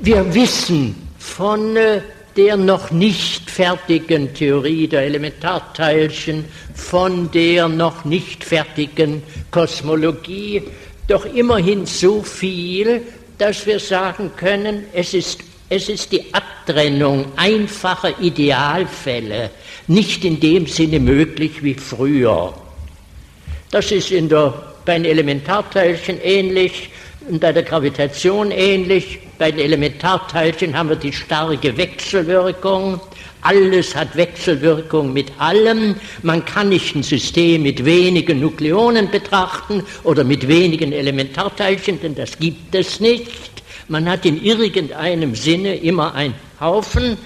B: Wir wissen von äh, der noch nicht fertigen Theorie der Elementarteilchen, von der noch nicht fertigen Kosmologie, doch immerhin so viel, dass wir sagen können, es ist es ist die Abtrennung einfacher Idealfälle nicht in dem Sinne möglich wie früher. Das ist in der bei den Elementarteilchen ähnlich bei der Gravitation ähnlich. Bei den Elementarteilchen haben wir die starke Wechselwirkung. Alles hat Wechselwirkung mit allem. Man kann nicht ein System mit wenigen Nukleonen betrachten oder mit wenigen Elementarteilchen, denn das gibt es nicht. Man hat in irgendeinem Sinne immer einen Haufen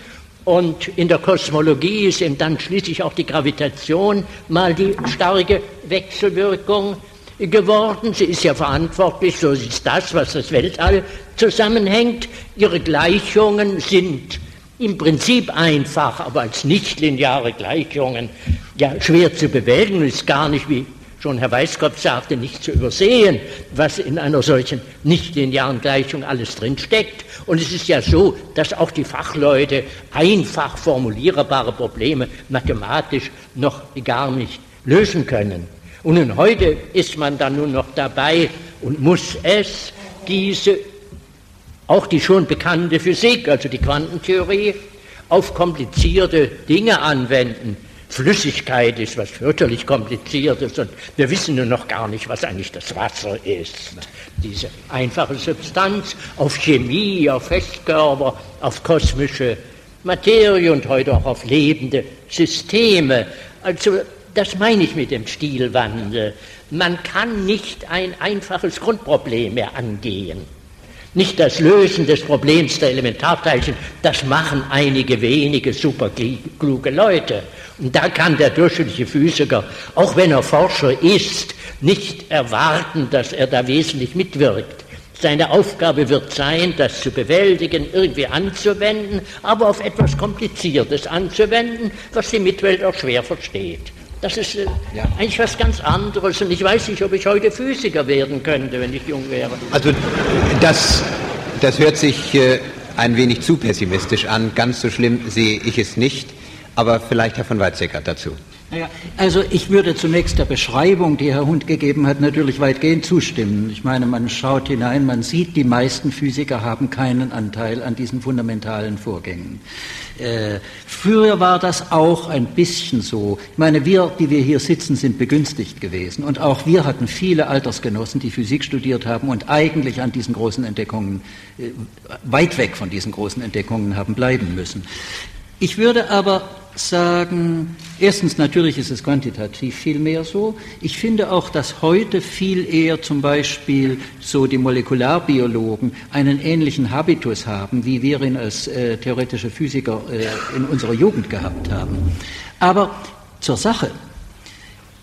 B: und in der Kosmologie ist eben dann schließlich auch die Gravitation mal die starke Wechselwirkung geworden. Sie ist ja verantwortlich, so ist das, was das Weltall zusammenhängt. Ihre Gleichungen sind im Prinzip einfach, aber als nichtlineare Gleichungen ja schwer zu bewältigen, ist gar nicht, wie schon Herr Weißkopf sagte, nicht zu übersehen, was in einer solchen nichtlinearen Gleichung alles drinsteckt. Und es ist ja so, dass auch die Fachleute einfach formulierbare Probleme mathematisch noch gar nicht lösen können. Und nun heute ist man dann nun noch dabei und muss es, diese, auch die schon bekannte Physik, also die Quantentheorie, auf komplizierte Dinge anwenden. Flüssigkeit ist was fürchterlich Kompliziertes und wir wissen nur noch gar nicht, was eigentlich das Wasser ist. Diese einfache Substanz auf Chemie, auf Festkörper, auf kosmische Materie und heute auch auf lebende Systeme. Also das meine ich mit dem Stilwandel. Man kann nicht ein einfaches Grundproblem mehr angehen. Nicht das Lösen des Problems der Elementarteilchen, das machen einige wenige superkluge Leute. Und da kann der durchschnittliche Physiker, auch wenn er Forscher ist, nicht erwarten, dass er da wesentlich mitwirkt. Seine Aufgabe wird sein, das zu bewältigen, irgendwie anzuwenden, aber auf etwas Kompliziertes anzuwenden, was die Mitwelt auch schwer versteht. Das ist äh, ja. eigentlich was ganz anderes und ich weiß nicht, ob ich heute Physiker werden könnte, wenn ich jung wäre.
C: Also das, das hört sich äh, ein wenig zu pessimistisch an. Ganz so schlimm sehe ich es nicht. Aber vielleicht Herr von Weizsäcker dazu.
E: Naja, also ich würde zunächst der Beschreibung, die Herr Hund gegeben hat, natürlich weitgehend zustimmen. Ich meine, man schaut hinein, man sieht, die meisten Physiker haben keinen Anteil an diesen fundamentalen Vorgängen. Äh, früher war das auch ein bisschen so. Ich meine, wir, die wir hier sitzen, sind begünstigt gewesen. Und auch wir hatten viele Altersgenossen, die Physik studiert haben und eigentlich an diesen großen Entdeckungen, äh, weit weg von diesen großen Entdeckungen haben bleiben müssen. Ich würde aber sagen, erstens natürlich ist es quantitativ viel mehr so. Ich finde auch, dass heute viel eher zum Beispiel so die Molekularbiologen einen ähnlichen Habitus haben, wie wir ihn als äh, theoretische Physiker äh, in unserer Jugend gehabt haben. Aber zur Sache.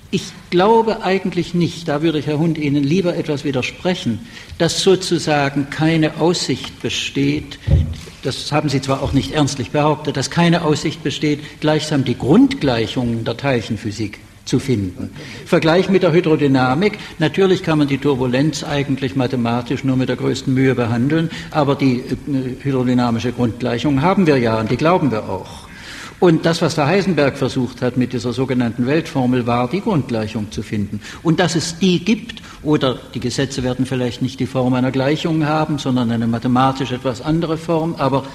E: Ich glaube eigentlich nicht, da würde ich Herr Hund Ihnen lieber etwas widersprechen, dass sozusagen keine Aussicht besteht, das haben Sie zwar auch nicht ernstlich behauptet, dass keine Aussicht besteht, gleichsam die Grundgleichungen der Teilchenphysik zu finden. Vergleich mit der Hydrodynamik. Natürlich kann man die Turbulenz eigentlich mathematisch nur mit der größten Mühe behandeln, aber die äh, hydrodynamische Grundgleichung haben wir ja und die glauben wir auch. Und das, was der Heisenberg versucht hat mit dieser sogenannten Weltformel, war die Grundgleichung zu finden. Und dass es die gibt, oder die Gesetze werden vielleicht nicht die Form einer Gleichung haben, sondern eine mathematisch etwas andere Form, aber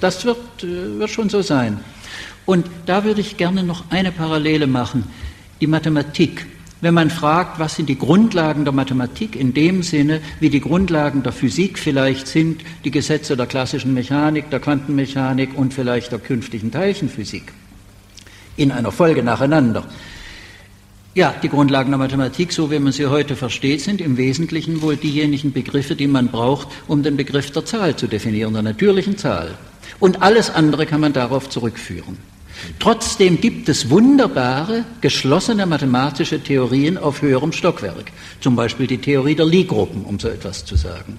E: das wird, äh, wird schon so sein. Und da würde ich gerne noch eine Parallele machen. Die Mathematik wenn man fragt, was sind die Grundlagen der Mathematik in dem Sinne, wie die Grundlagen der Physik vielleicht sind, die Gesetze der klassischen Mechanik, der Quantenmechanik und vielleicht der künftigen Teilchenphysik in einer Folge nacheinander. Ja, die Grundlagen der Mathematik, so wie man sie heute versteht, sind im Wesentlichen wohl diejenigen Begriffe, die man braucht, um den Begriff der Zahl zu definieren, der natürlichen Zahl. Und alles andere kann man darauf zurückführen. Trotzdem gibt es wunderbare, geschlossene mathematische Theorien auf höherem Stockwerk. Zum Beispiel die Theorie der Lie-Gruppen, um so etwas zu sagen.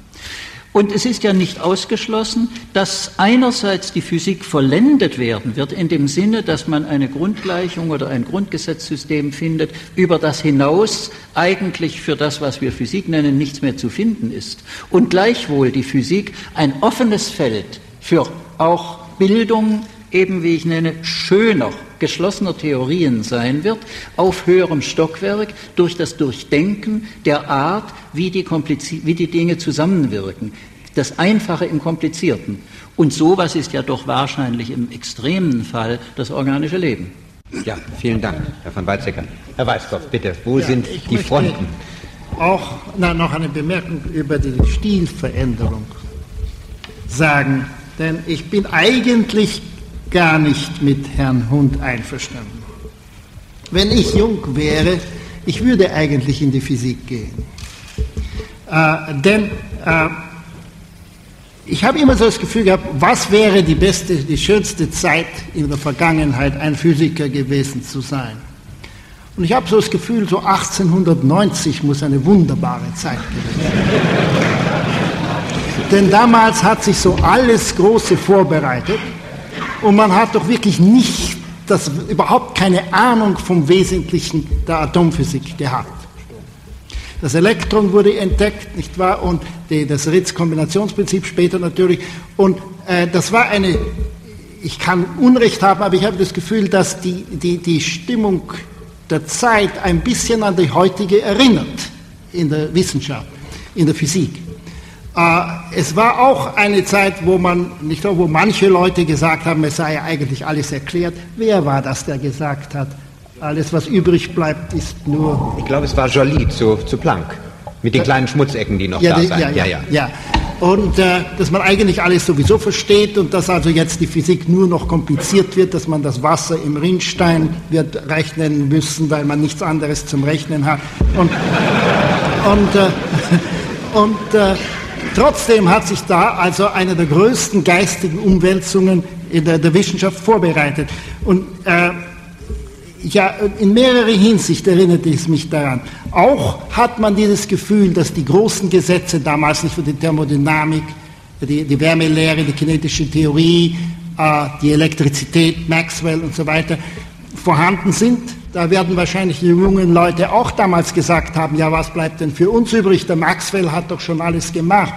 E: Und es ist ja nicht ausgeschlossen, dass einerseits die Physik vollendet werden wird, in dem Sinne, dass man eine Grundgleichung oder ein Grundgesetzsystem findet, über das hinaus eigentlich für das, was wir Physik nennen, nichts mehr zu finden ist. Und gleichwohl die Physik ein offenes Feld für auch Bildung, eben wie ich nenne, schöner, geschlossener Theorien sein wird, auf höherem Stockwerk, durch das Durchdenken der Art, wie die, wie die Dinge zusammenwirken. Das Einfache im Komplizierten. Und sowas ist ja doch wahrscheinlich im extremen Fall das organische Leben.
C: Ja, vielen Dank, Herr von Weizsäcker. Herr Weißkopf, bitte, wo ja, sind die Fronten?
D: auch na, noch eine Bemerkung über die Stilveränderung sagen, denn ich bin eigentlich gar nicht mit Herrn Hund einverstanden. Wenn ich jung wäre, ich würde eigentlich in die Physik gehen. Äh, denn äh, ich habe immer so das Gefühl gehabt, was wäre die beste, die schönste Zeit in der Vergangenheit, ein Physiker gewesen zu sein. Und ich habe so das Gefühl, so 1890 muss eine wunderbare Zeit gewesen sein. Denn damals hat sich so alles Große vorbereitet und man hat doch wirklich nicht, das, überhaupt keine Ahnung vom Wesentlichen der Atomphysik gehabt. Das Elektron wurde entdeckt, nicht wahr? Und die, das Ritz-Kombinationsprinzip später natürlich. Und äh, das war eine, ich kann Unrecht haben, aber ich habe das Gefühl, dass die, die, die Stimmung der Zeit ein bisschen an die heutige erinnert in der Wissenschaft, in der Physik. Äh, es war auch eine Zeit, wo man, nicht wo manche Leute gesagt haben, es sei ja eigentlich alles erklärt. Wer war das, der gesagt hat, alles, was übrig bleibt, ist nur.
C: Ich glaube, es war Joly zu, zu Planck. Mit den kleinen Schmutzecken, die noch
D: ja,
C: da sind.
D: Ja, ja, ja. ja. Und äh, dass man eigentlich alles sowieso versteht und dass also jetzt die Physik nur noch kompliziert wird, dass man das Wasser im Rinnstein wird rechnen müssen, weil man nichts anderes zum Rechnen hat. Und, und, äh, und äh, trotzdem hat sich da also eine der größten geistigen Umwälzungen in der, der Wissenschaft vorbereitet. Und äh, ja, in mehrerer Hinsicht erinnert es mich daran. Auch hat man dieses Gefühl, dass die großen Gesetze damals nicht für die Thermodynamik, die, die Wärmelehre, die kinetische Theorie, äh, die Elektrizität, Maxwell und so weiter vorhanden sind. Da werden wahrscheinlich die jungen Leute auch damals gesagt haben, ja, was bleibt denn für uns übrig? Der Maxwell hat doch schon alles gemacht.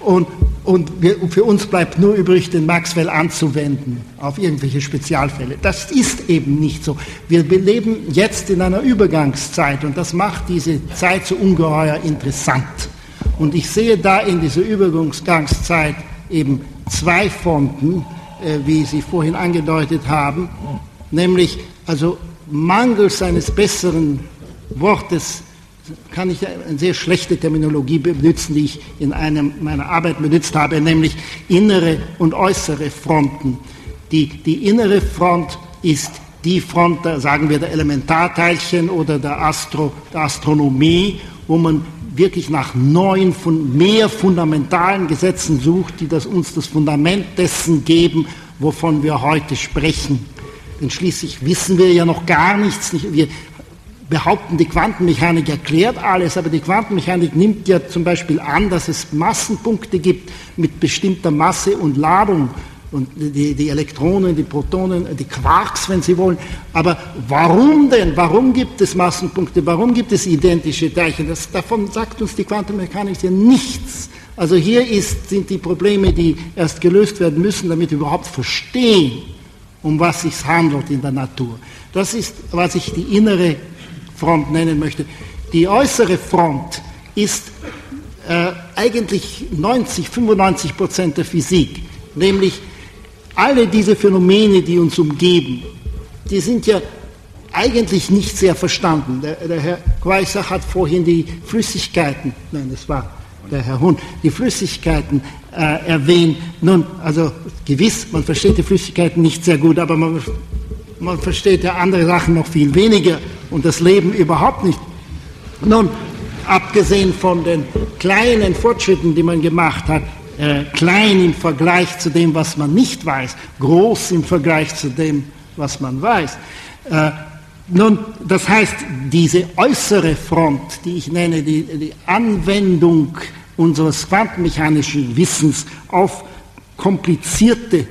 D: Und, und wir, für uns bleibt nur übrig, den Maxwell anzuwenden auf irgendwelche Spezialfälle. Das ist eben nicht so. Wir leben jetzt in einer Übergangszeit und das macht diese Zeit so ungeheuer interessant. Und ich sehe da in dieser Übergangszeit eben zwei Fronten, äh, wie Sie vorhin angedeutet haben, nämlich also mangels eines besseren Wortes kann ich eine sehr schlechte Terminologie benutzen, die ich in einem meiner Arbeit benutzt habe, nämlich innere und äußere Fronten. Die, die innere Front ist die Front, sagen wir, der Elementarteilchen oder der, Astro, der Astronomie, wo man wirklich nach neuen, mehr fundamentalen Gesetzen sucht, die das, uns das Fundament dessen geben, wovon wir heute sprechen. Denn schließlich wissen wir ja noch gar nichts. Wir behaupten, die Quantenmechanik erklärt alles, aber die Quantenmechanik nimmt ja zum Beispiel an, dass es Massenpunkte gibt mit bestimmter Masse und Ladung und die, die, Elektronen, die Protonen, die Quarks, wenn Sie wollen. Aber warum denn? Warum gibt es Massenpunkte? Warum gibt es identische Teilchen? Das, davon sagt uns die Quantenmechanik ja nichts. Also hier ist, sind die Probleme, die erst gelöst werden müssen, damit wir überhaupt verstehen, um was sich handelt in der Natur. Das ist, was ich die innere Front nennen möchte. Die äußere Front ist äh, eigentlich 90, 95 Prozent der Physik, nämlich alle diese Phänomene, die uns umgeben, die sind ja eigentlich nicht sehr verstanden. Der, der Herr Quaisach hat vorhin die Flüssigkeiten, nein, das war der Herr Hund, die Flüssigkeiten äh, erwähnt. Nun, also gewiss, man versteht die Flüssigkeiten nicht sehr gut, aber man man versteht ja andere Sachen noch viel weniger und das Leben überhaupt nicht. Nun, abgesehen von den kleinen Fortschritten, die man gemacht hat, äh, klein im Vergleich zu dem, was man nicht weiß, groß im Vergleich zu dem, was man weiß. Äh, nun, das heißt, diese äußere Front, die ich nenne, die, die Anwendung unseres quantenmechanischen Wissens auf komplizierte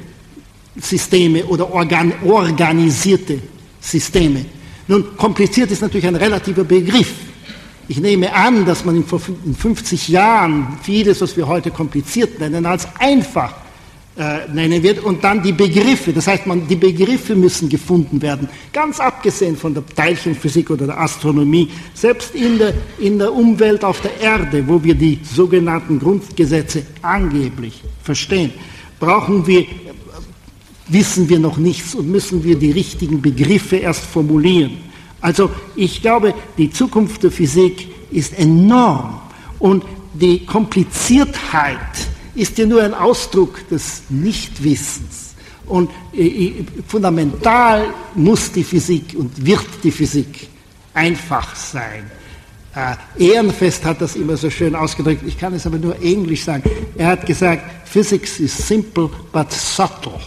D: Systeme oder organ organisierte Systeme. Nun, kompliziert ist natürlich ein relativer Begriff. Ich nehme an, dass man in 50 Jahren vieles, was wir heute kompliziert nennen, als einfach äh, nennen wird und dann die Begriffe, das heißt, man, die Begriffe müssen gefunden werden, ganz abgesehen von der Teilchenphysik oder der Astronomie, selbst in der, in der Umwelt auf der Erde, wo wir die sogenannten Grundgesetze angeblich verstehen, brauchen wir wissen wir noch nichts und müssen wir die richtigen Begriffe erst formulieren. Also ich glaube, die Zukunft der Physik ist enorm und die Kompliziertheit ist ja nur ein Ausdruck des Nichtwissens. Und äh, äh, fundamental muss die Physik und wird die Physik einfach sein. Äh, Ehrenfest hat das immer so schön ausgedrückt, ich kann es aber nur englisch sagen. Er hat gesagt, Physics is simple but subtle.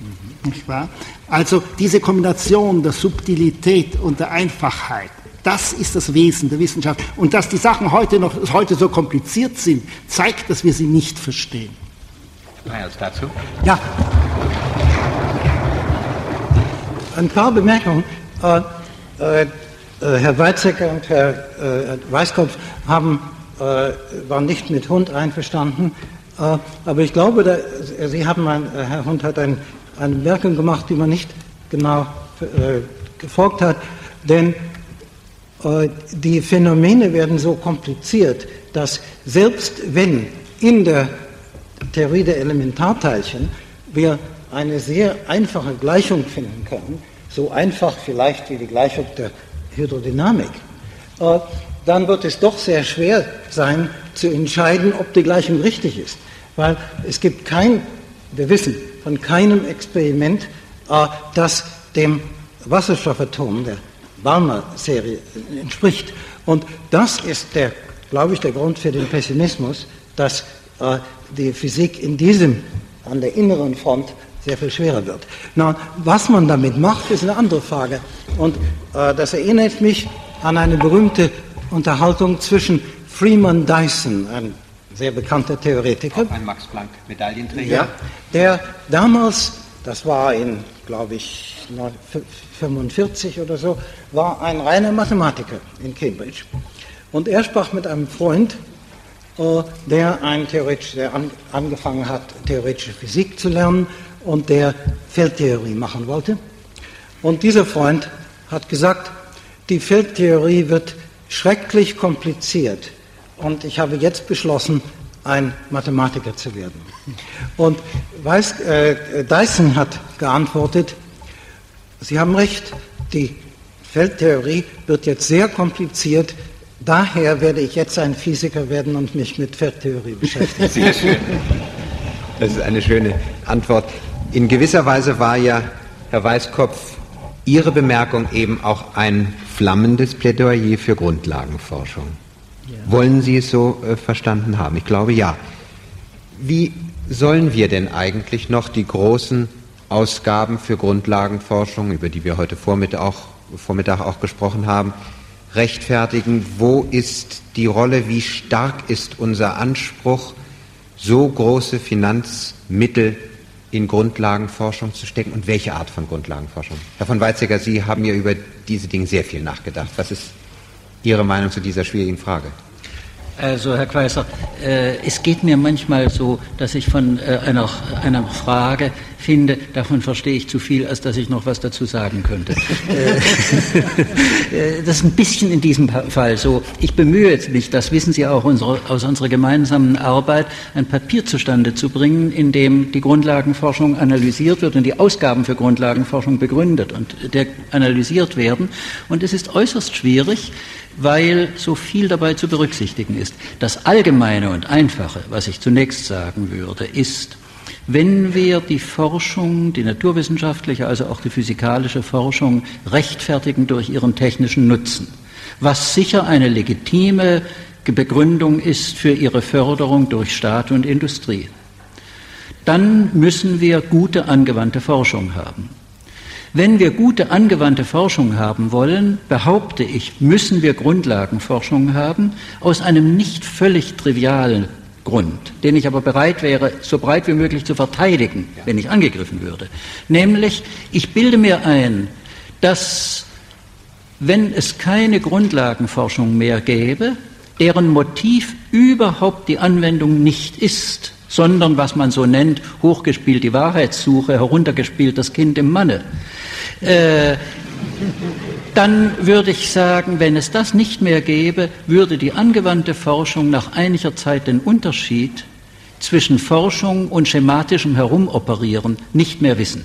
D: Mhm. Nicht wahr? Also diese Kombination der Subtilität und der Einfachheit, das ist das Wesen der Wissenschaft. Und dass die Sachen heute noch heute so kompliziert sind, zeigt, dass wir sie nicht verstehen.
C: Miles dazu?
F: Ja. Ein paar Bemerkungen. Äh, äh, äh, Herr Weizsäcker und Herr äh, Weißkopf haben, äh, waren nicht mit Hund einverstanden, aber ich glaube, da, Sie haben, ein, Herr Hund hat ein, eine Bemerkung gemacht, die man nicht genau gefolgt hat, denn die Phänomene werden so kompliziert, dass selbst wenn in der Theorie der Elementarteilchen wir eine sehr einfache Gleichung finden können, so einfach vielleicht wie die Gleichung der Hydrodynamik, äh, dann wird es doch sehr schwer sein zu entscheiden, ob die Gleichung richtig ist. Weil es gibt kein, wir wissen von keinem Experiment, äh, das dem Wasserstoffatom der Balmer-Serie entspricht. Und das ist der, glaube ich, der Grund für den Pessimismus, dass äh, die Physik in diesem, an der inneren Front sehr viel schwerer wird. Na, was man damit macht, ist eine andere Frage. Und äh, das erinnert mich an eine berühmte Unterhaltung zwischen Freeman Dyson, ein sehr bekannter Theoretiker.
C: Auch ein Max-Planck-Medaillenträger.
F: Ja, der damals, das war in, glaube ich, 1945 oder so, war ein reiner Mathematiker in Cambridge. Und er sprach mit einem Freund, äh, der, ein theoretisch, der an, angefangen hat, theoretische Physik zu lernen und der Feldtheorie machen wollte. Und dieser Freund hat gesagt, die Feldtheorie wird schrecklich kompliziert und ich habe jetzt beschlossen, ein Mathematiker zu werden. Und Weiß, äh, Dyson hat geantwortet, Sie haben recht, die Feldtheorie wird jetzt sehr kompliziert, daher werde ich jetzt ein Physiker werden und mich mit Feldtheorie beschäftigen.
C: Sehr schön. Das ist eine schöne Antwort. In gewisser Weise war ja, Herr Weißkopf, Ihre Bemerkung eben auch ein flammendes Plädoyer für Grundlagenforschung. Wollen Sie es so äh, verstanden haben? Ich glaube ja. Wie sollen wir denn eigentlich noch die großen Ausgaben für Grundlagenforschung, über die wir heute Vormittag auch, Vormittag auch gesprochen haben, rechtfertigen? Wo ist die Rolle, wie stark ist unser Anspruch, so große Finanzmittel in Grundlagenforschung zu stecken und welche Art von Grundlagenforschung? Herr von Weizsäcker, Sie haben ja über diese Dinge sehr viel nachgedacht. Was ist Ihre Meinung zu dieser schwierigen Frage?
E: Also, Herr Kweiser, äh, es geht mir manchmal so, dass ich von äh, einer, einer Frage finde, davon verstehe ich zu viel, als dass ich noch was dazu sagen könnte. Äh, äh, das ist ein bisschen in diesem Fall so. Ich bemühe mich, das wissen Sie auch unsere, aus unserer gemeinsamen Arbeit, ein Papier zustande zu bringen, in dem die Grundlagenforschung analysiert wird und die Ausgaben für Grundlagenforschung begründet und der analysiert werden. Und es ist äußerst schwierig, weil so viel dabei zu berücksichtigen ist. Das Allgemeine und Einfache, was ich zunächst sagen würde, ist, wenn wir die Forschung, die naturwissenschaftliche, also auch die physikalische Forschung rechtfertigen durch ihren technischen Nutzen, was sicher eine legitime Begründung ist für ihre Förderung durch Staat und Industrie, dann müssen wir gute angewandte Forschung haben. Wenn wir gute angewandte Forschung haben wollen, behaupte ich, müssen wir Grundlagenforschung haben, aus einem nicht völlig trivialen Grund, den ich aber bereit wäre, so breit wie möglich zu verteidigen, wenn ich angegriffen würde. Nämlich, ich bilde mir ein, dass wenn es keine Grundlagenforschung mehr gäbe, deren Motiv überhaupt die Anwendung nicht ist, sondern was man so nennt, hochgespielt die Wahrheitssuche, heruntergespielt das Kind im Manne, äh, dann würde ich sagen, wenn es das nicht mehr gäbe, würde die angewandte Forschung nach einiger Zeit den Unterschied zwischen Forschung und schematischem Herumoperieren nicht mehr wissen.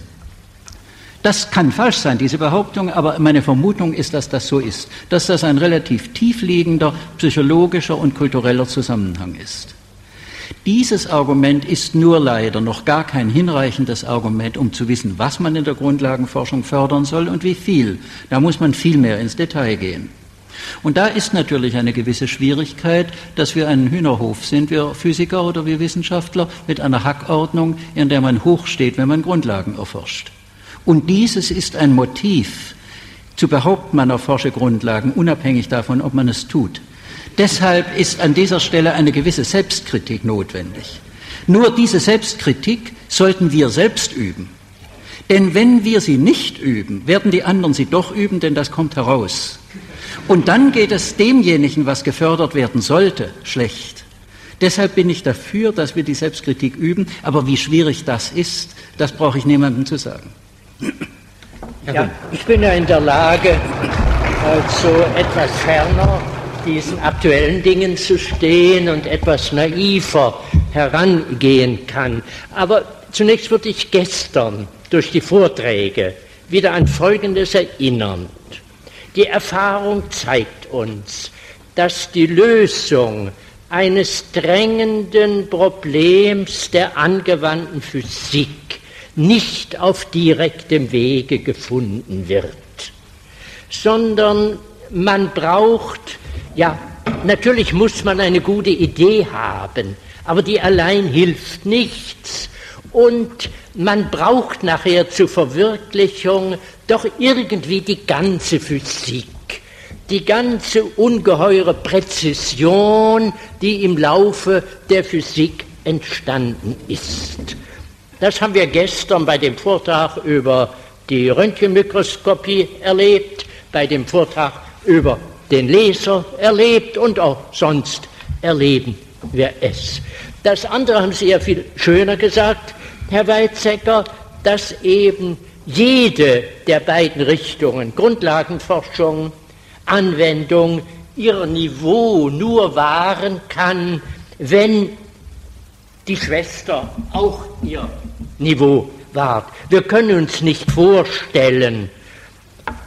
E: Das kann falsch sein, diese Behauptung, aber meine Vermutung ist, dass das so ist, dass das ein relativ tiefliegender psychologischer und kultureller Zusammenhang ist. Dieses Argument ist nur leider noch gar kein hinreichendes Argument, um zu wissen, was man in der Grundlagenforschung fördern soll und wie viel. Da muss man viel mehr ins Detail gehen. Und da ist natürlich eine gewisse Schwierigkeit, dass wir ein Hühnerhof sind, wir Physiker oder wir Wissenschaftler, mit einer Hackordnung, in der man hochsteht, wenn man Grundlagen erforscht. Und dieses ist ein Motiv, zu behaupten, man erforsche Grundlagen, unabhängig davon, ob man es tut. Deshalb ist an dieser Stelle eine gewisse Selbstkritik notwendig. Nur diese Selbstkritik sollten wir selbst üben. Denn wenn wir sie nicht üben, werden die anderen sie doch üben, denn das kommt heraus. Und dann geht es demjenigen, was gefördert werden sollte, schlecht. Deshalb bin ich dafür, dass wir die Selbstkritik üben, aber wie schwierig das ist, das brauche ich niemandem zu sagen.
B: Ja, ich bin ja in der Lage, also etwas ferner diesen aktuellen Dingen zu stehen und etwas naiver herangehen kann. Aber zunächst würde ich gestern durch die Vorträge wieder an Folgendes erinnern. Die Erfahrung zeigt uns, dass die Lösung eines drängenden Problems der angewandten Physik nicht auf direktem Wege gefunden wird, sondern man braucht, ja, natürlich muss man eine gute Idee haben, aber die allein hilft nichts. Und man braucht nachher zur Verwirklichung doch irgendwie die ganze Physik, die ganze ungeheure Präzision, die im Laufe der Physik entstanden ist. Das haben wir gestern bei dem Vortrag über die Röntgenmikroskopie erlebt, bei dem Vortrag über den Laser erlebt und auch sonst erleben wir es. Das andere haben Sie ja viel schöner gesagt, Herr Weizsäcker, dass eben jede der beiden Richtungen, Grundlagenforschung, Anwendung, ihr Niveau nur wahren kann, wenn die Schwester auch ihr Niveau wahrt. Wir können uns nicht vorstellen,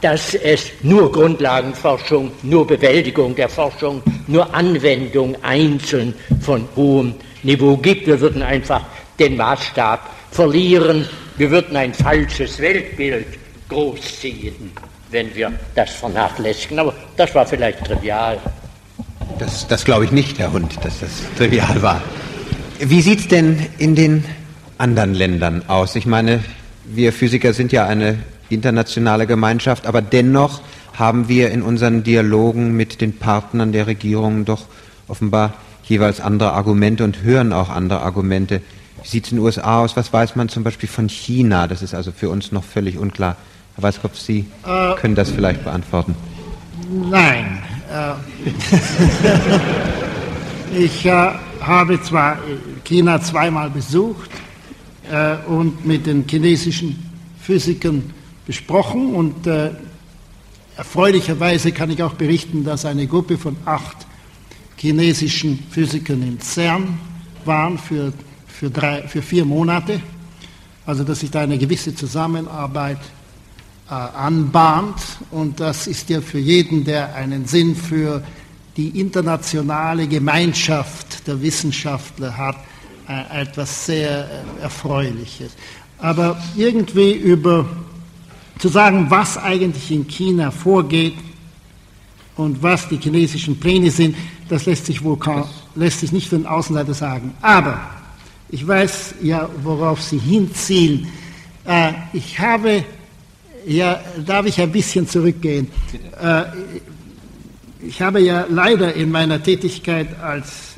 B: dass es nur Grundlagenforschung, nur Bewältigung der Forschung, nur Anwendung einzeln von hohem Niveau gibt. Wir würden einfach den Maßstab verlieren wir würden ein falsches Weltbild großziehen, wenn wir das vernachlässigen. Aber das war vielleicht trivial.
C: Das, das glaube ich nicht, Herr Hund, dass das trivial war. Wie sieht es denn in den anderen Ländern aus? Ich meine, wir Physiker sind ja eine internationale Gemeinschaft, aber dennoch haben wir in unseren Dialogen mit den Partnern der Regierungen doch offenbar jeweils andere Argumente und hören auch andere Argumente. Wie sieht es in den USA aus? Was weiß man zum Beispiel von China? Das ist also für uns noch völlig unklar. Herr Weißkopf, Sie äh, können das vielleicht beantworten.
D: Nein. Äh, ich äh, habe zwar China zweimal besucht und mit den chinesischen Physikern besprochen und äh, erfreulicherweise kann ich auch berichten, dass eine Gruppe von acht chinesischen Physikern in CERN waren für für, drei, für vier Monate, also dass sich da eine gewisse Zusammenarbeit äh, anbahnt und das ist ja für jeden, der einen Sinn für die internationale Gemeinschaft der Wissenschaftler hat, äh, etwas sehr äh, Erfreuliches. Aber irgendwie über zu sagen, was eigentlich in China vorgeht und was die chinesischen Pläne sind, das lässt sich wohl kaum, lässt sich nicht für den Außenseiter sagen. Aber ich weiß ja, worauf Sie hinzielen. Äh, ich habe, ja, darf ich ein bisschen zurückgehen? Äh, ich habe ja leider in meiner Tätigkeit als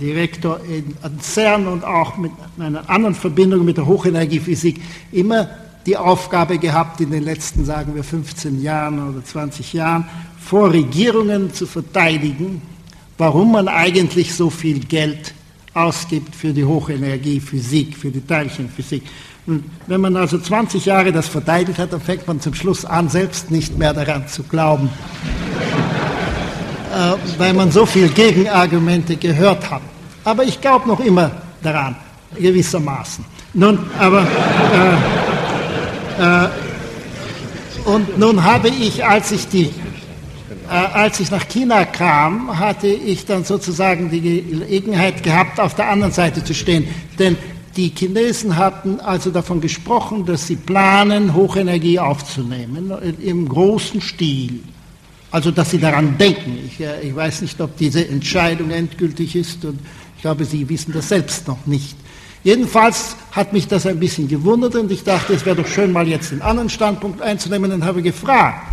D: Direktor in CERN und auch mit einer anderen Verbindung mit der Hochenergiephysik immer die Aufgabe gehabt, in den letzten, sagen wir, 15 Jahren oder 20 Jahren vor Regierungen zu verteidigen, warum man eigentlich so viel Geld ausgibt für die Hochenergiephysik, für die Teilchenphysik. Und wenn man also 20 Jahre das verteidigt hat, dann fängt man zum Schluss an, selbst nicht mehr daran zu glauben, äh, weil man so viele Gegenargumente gehört hat. Aber ich glaube noch immer daran, gewissermaßen. Nun, aber äh, und nun habe ich, als ich die äh, als ich nach China kam, hatte ich dann sozusagen die Gelegenheit gehabt, auf der anderen Seite zu stehen. Denn die Chinesen hatten also davon gesprochen, dass sie planen, Hochenergie aufzunehmen im großen Stil. Also, dass sie daran denken. Ich, äh, ich weiß nicht, ob diese Entscheidung endgültig ist und ich glaube, Sie wissen das selbst noch nicht. Jedenfalls hat mich das ein bisschen gewundert und ich dachte, es wäre doch schön, mal jetzt einen anderen Standpunkt einzunehmen und habe gefragt,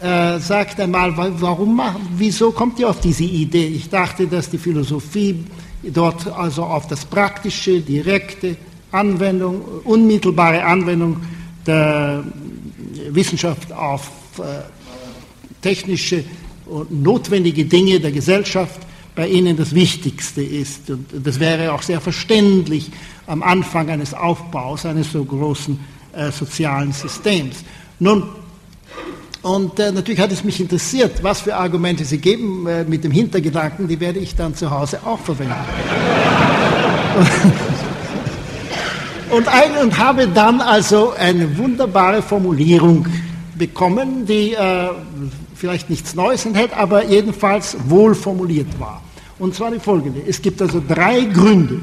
D: äh, sagt einmal, warum, wieso kommt ihr auf diese Idee? Ich dachte, dass die Philosophie dort also auf das praktische, direkte Anwendung, unmittelbare Anwendung der Wissenschaft auf äh, technische und notwendige Dinge der Gesellschaft bei Ihnen das Wichtigste ist. Und das wäre auch sehr verständlich am Anfang eines Aufbaus eines so großen äh, sozialen Systems. Nun, und äh, natürlich hat es mich interessiert, was für Argumente Sie geben äh, mit dem Hintergedanken, die werde ich dann zu Hause auch verwenden. und, ein, und habe dann also eine wunderbare Formulierung bekommen, die äh, vielleicht nichts Neues enthält, aber jedenfalls wohl formuliert war. Und zwar die folgende. Es gibt also drei Gründe,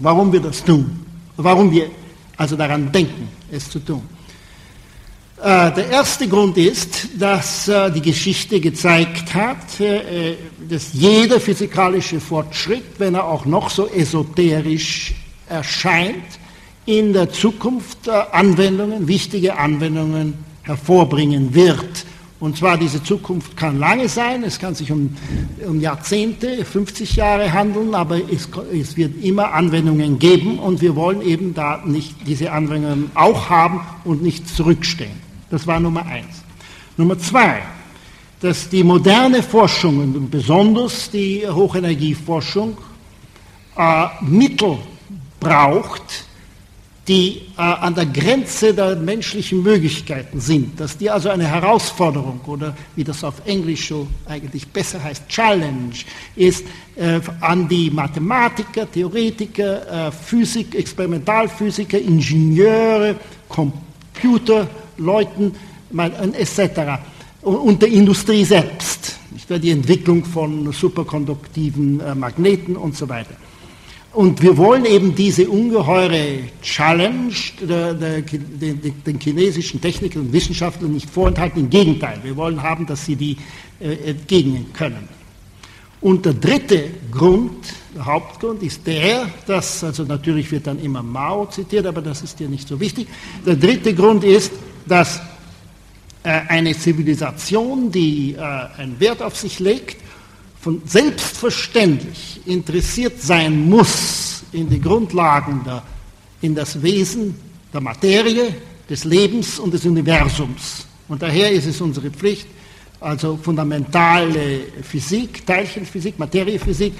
D: warum wir das tun, warum wir also daran denken, es zu tun. Äh, der erste Grund ist, dass äh, die Geschichte gezeigt hat, äh, dass jeder physikalische Fortschritt, wenn er auch noch so esoterisch erscheint, in der Zukunft Anwendungen, wichtige Anwendungen hervorbringen wird. Und zwar diese Zukunft kann lange sein, es kann sich um, um Jahrzehnte, 50 Jahre handeln, aber es, es, wird immer Anwendungen geben und wir wollen eben da nicht diese Anwendungen auch haben und nicht zurückstehen. Das war Nummer eins. Nummer zwei, dass die moderne Forschung und besonders die Hochenergieforschung äh, Mittel braucht, die äh, an der Grenze der menschlichen Möglichkeiten sind, dass die also eine Herausforderung oder wie das auf Englisch so eigentlich besser heißt, Challenge ist äh, an die Mathematiker, Theoretiker, äh, Physik, Experimentalphysiker, Ingenieure, Computerleuten etc. und der Industrie selbst, die Entwicklung von superkonduktiven äh, Magneten und so weiter. Und wir wollen eben diese ungeheure Challenge der, der, der, den chinesischen Technikern und Wissenschaftlern nicht vorenthalten. Im Gegenteil, wir wollen haben, dass sie die äh, entgegnen können. Und der dritte Grund, der Hauptgrund ist der, dass, also natürlich wird dann immer Mao zitiert, aber das ist ja nicht so wichtig. Der dritte Grund ist, dass äh, eine Zivilisation, die äh, einen Wert auf sich legt, von selbstverständlich interessiert sein muss in die Grundlagen, der, in das Wesen der Materie, des Lebens und des Universums. Und daher ist es unsere Pflicht, also fundamentale Physik, Teilchenphysik, Materiephysik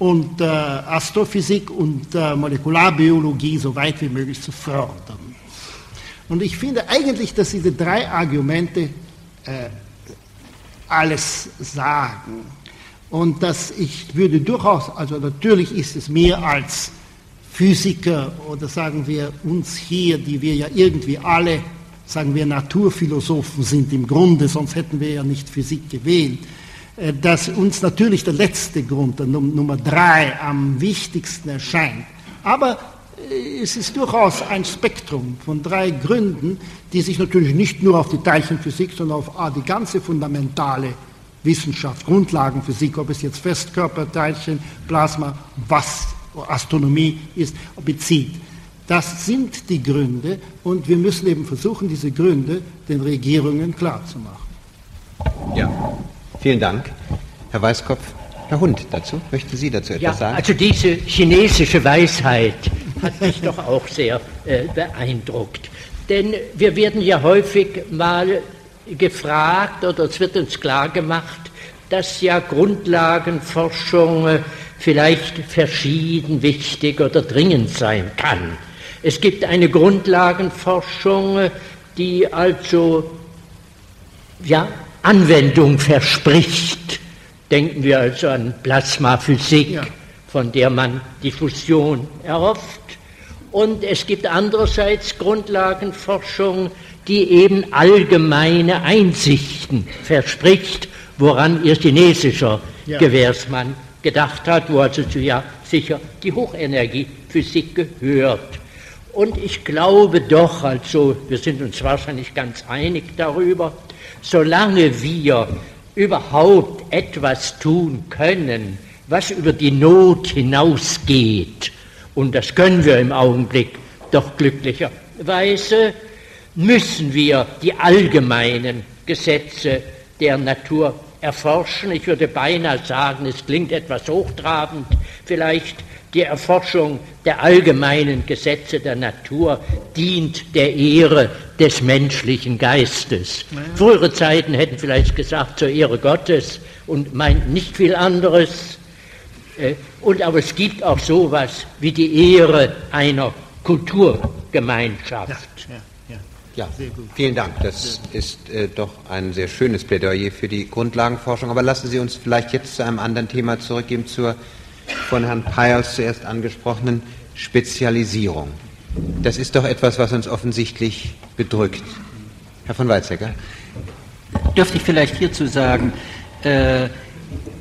D: und äh, Astrophysik und äh, Molekularbiologie so weit wie möglich zu fördern. Und ich finde eigentlich, dass diese drei Argumente äh, alles sagen. Und dass ich würde durchaus, also natürlich ist es mir als Physiker oder sagen wir uns hier, die wir ja irgendwie alle, sagen wir Naturphilosophen sind im Grunde, sonst hätten wir ja nicht Physik gewählt, äh, dass uns natürlich der letzte Grund, der Nummer drei, am wichtigsten erscheint. Aber äh, es ist durchaus ein Spektrum von drei Gründen, die sich natürlich nicht nur auf die Teilchenphysik, sondern auf die ganze fundamentale Wissenschaft, Grundlagenphysik, ob es jetzt Festkörper, Teilchen, Plasma, was Astronomie ist, bezieht. Das sind die Gründe und wir müssen eben versuchen, diese Gründe den Regierungen klarzumachen.
C: Ja, vielen Dank. Herr Weißkopf, Herr Hund dazu. Möchten Sie dazu etwas ja, sagen?
B: Also diese chinesische Weisheit hat mich doch auch sehr äh, beeindruckt. Denn wir werden ja häufig mal gefragt oder es wird uns klar gemacht, dass ja Grundlagenforschung äh, vielleicht verschieden wichtig oder dringend sein kann. Es gibt eine Grundlagenforschung, äh, die also ja, Anwendung verspricht. Denken wir also an Plasmaphysik, ja. von der man die Fusion erhofft. Und es gibt andererseits Grundlagenforschung, die eben allgemeine Einsichten verspricht, woran ihr chinesischer ja. Gewährsmann gedacht hat, wo also zu ja sicher die Hochenergiephysik gehört. Und ich glaube doch, also wir sind uns wahrscheinlich ganz einig darüber, solange wir überhaupt etwas tun können, was über die Not hinausgeht, und das können wir im Augenblick doch glücklicherweise, müssen wir die allgemeinen Gesetze der Natur erforschen. Ich würde beinahe sagen, es klingt etwas hochtrabend, vielleicht die Erforschung der allgemeinen Gesetze der Natur dient der Ehre des menschlichen Geistes. Frühere Zeiten hätten vielleicht gesagt zur Ehre Gottes und meinten nicht viel anderes. Äh, und aber es gibt auch sowas wie die Ehre einer Kulturgemeinschaft.
C: Ja, ja, ja. vielen Dank. Das ist äh, doch ein sehr schönes Plädoyer für die Grundlagenforschung. Aber lassen Sie uns vielleicht jetzt zu einem anderen Thema zurückgehen, zur von Herrn Peyers zuerst angesprochenen Spezialisierung. Das ist doch etwas, was uns offensichtlich bedrückt. Herr von Weizsäcker.
E: Dürfte ich vielleicht hierzu sagen, äh,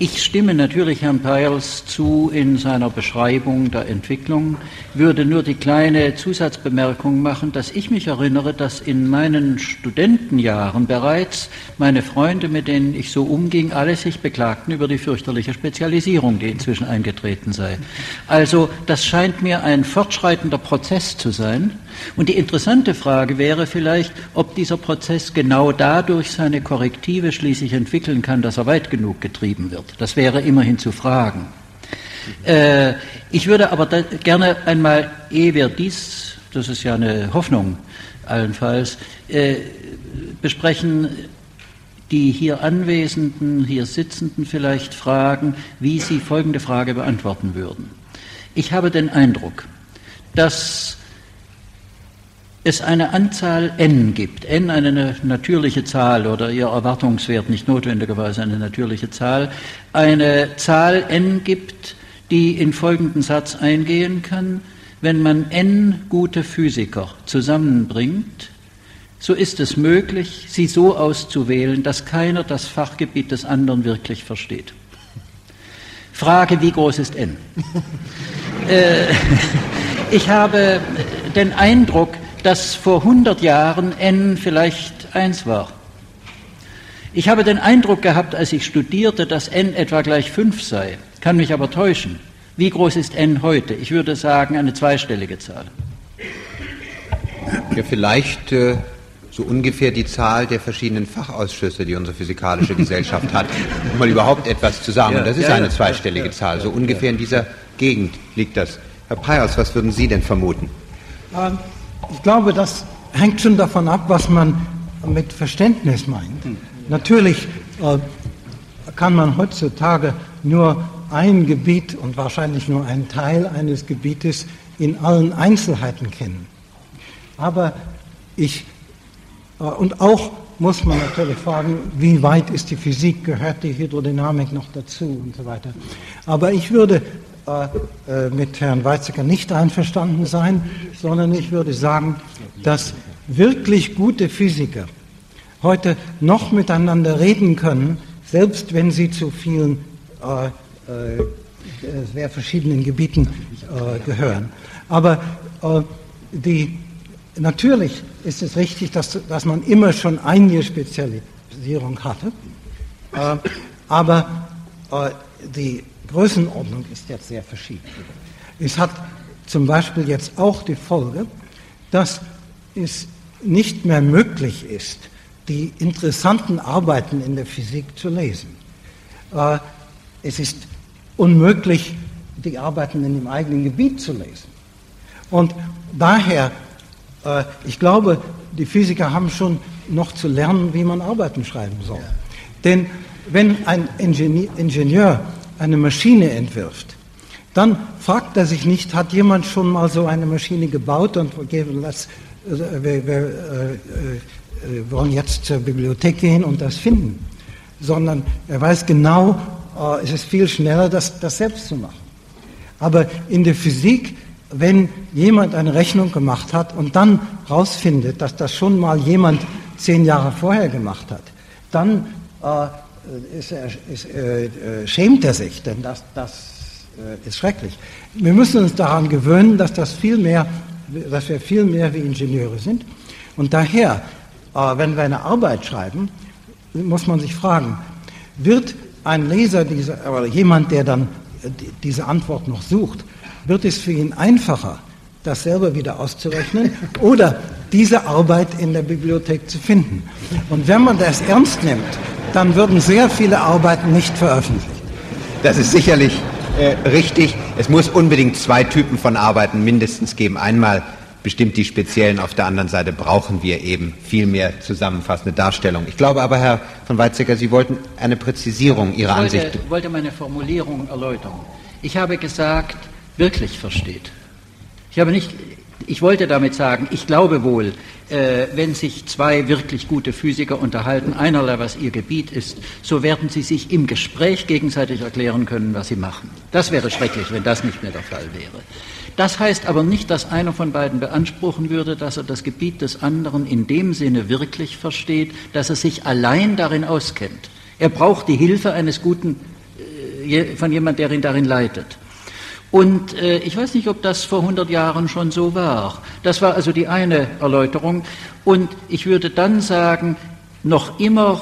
E: ich stimme natürlich Herrn Peils zu in seiner Beschreibung der Entwicklung, würde nur die kleine Zusatzbemerkung machen, dass ich mich erinnere, dass in meinen Studentenjahren bereits meine Freunde, mit denen ich so umging, alle sich beklagten über die fürchterliche Spezialisierung, die inzwischen eingetreten sei. Also das scheint mir ein fortschreitender Prozess zu sein. Und die interessante Frage wäre vielleicht, ob dieser Prozess genau dadurch seine Korrektive schließlich entwickeln kann, dass er weit genug getrieben wird. Das wäre immerhin zu fragen. Äh, ich würde aber gerne einmal, ehe wir dies, das ist ja eine Hoffnung allenfalls, äh, besprechen, die hier Anwesenden, hier Sitzenden vielleicht fragen, wie sie folgende Frage beantworten würden. Ich habe den Eindruck, dass es eine Anzahl n gibt, n eine natürliche Zahl oder ihr Erwartungswert nicht notwendigerweise eine natürliche Zahl, eine Zahl n gibt, die in folgenden Satz eingehen kann, wenn man n gute Physiker zusammenbringt, so ist es möglich, sie so auszuwählen, dass keiner das Fachgebiet des anderen wirklich versteht. Frage, wie groß ist n? äh, ich habe den Eindruck, dass vor 100 Jahren n vielleicht 1 war. Ich habe den Eindruck gehabt, als ich studierte, dass n etwa gleich 5 sei, kann mich aber täuschen. Wie groß ist n heute? Ich würde sagen, eine zweistellige Zahl.
C: Ja, vielleicht äh, so ungefähr die Zahl der verschiedenen Fachausschüsse, die unsere physikalische Gesellschaft hat, um mal überhaupt etwas zu sagen. Und das ist eine zweistellige Zahl. So ungefähr in dieser Gegend liegt das. Herr Peiers, was würden Sie denn vermuten?
F: Ähm, ich glaube, das hängt schon davon ab, was man mit Verständnis meint. Natürlich äh, kann man heutzutage nur ein Gebiet und wahrscheinlich nur einen Teil eines Gebietes in allen Einzelheiten kennen. Aber ich, äh, und auch muss man natürlich fragen, wie weit ist die Physik, gehört die Hydrodynamik noch dazu und so weiter. Aber ich würde äh, mit Herrn Weizsäcker nicht einverstanden sein, sondern ich würde sagen, dass wirklich gute Physiker heute noch miteinander reden können, selbst wenn sie zu vielen äh, äh, sehr verschiedenen Gebieten äh, gehören. Aber äh, die, natürlich ist es richtig, dass, dass man immer schon einige Spezialisierung hatte, äh, aber die Größenordnung ist jetzt sehr verschieden. Es hat zum Beispiel jetzt auch die Folge, dass es nicht mehr möglich ist, die interessanten Arbeiten in der Physik zu lesen. Äh, es ist unmöglich, die Arbeiten in dem eigenen Gebiet zu lesen. Und daher, äh, ich glaube, die Physiker haben schon noch zu lernen, wie man Arbeiten schreiben soll. Denn wenn ein Ingenieur eine Maschine entwirft, dann fragt er sich nicht, hat jemand schon mal so eine Maschine gebaut und das, äh, wir, wir äh, äh, wollen jetzt zur Bibliothek gehen und das finden, sondern er weiß genau, äh, es ist viel schneller, das, das selbst zu machen. Aber in der Physik wenn jemand eine Rechnung gemacht hat und dann rausfindet, dass das schon mal jemand zehn Jahre vorher gemacht hat, dann äh, ist er, ist, äh, äh schämt er sich, denn das, das äh, ist schrecklich. Wir müssen uns daran gewöhnen, dass, das viel mehr, dass wir viel mehr wie Ingenieure sind. Und daher, äh, wenn wir eine Arbeit schreiben, muss man sich fragen, wird ein Leser, dieser, oder jemand, der dann äh, diese Antwort noch sucht, wird es für ihn einfacher, das selber wieder auszurechnen oder diese Arbeit in der Bibliothek zu finden. Und wenn man das ernst nimmt, dann würden sehr viele Arbeiten nicht veröffentlicht.
C: Das ist sicherlich äh, richtig. Es muss unbedingt zwei Typen von Arbeiten mindestens geben. Einmal bestimmt die speziellen, auf der anderen Seite brauchen wir eben viel mehr zusammenfassende Darstellung. Ich glaube aber, Herr von Weizsäcker, Sie wollten eine Präzisierung Ihrer
E: ich wollte,
C: Ansicht.
E: Ich wollte meine Formulierung erläutern. Ich habe gesagt, wirklich versteht. Ich habe nicht, ich wollte damit sagen, ich glaube wohl, äh, wenn sich zwei wirklich gute Physiker unterhalten, einerlei was ihr Gebiet ist, so werden sie sich im Gespräch gegenseitig erklären können, was sie machen. Das wäre schrecklich, wenn das nicht mehr der Fall wäre. Das heißt aber nicht, dass einer von beiden beanspruchen würde, dass er das Gebiet des anderen in dem Sinne wirklich versteht, dass er sich allein darin auskennt. Er braucht die Hilfe eines guten, äh, von jemand, der ihn darin leitet. Und äh, ich weiß nicht, ob das vor 100 Jahren schon so war. Das war also die eine Erläuterung. Und ich würde dann sagen, noch immer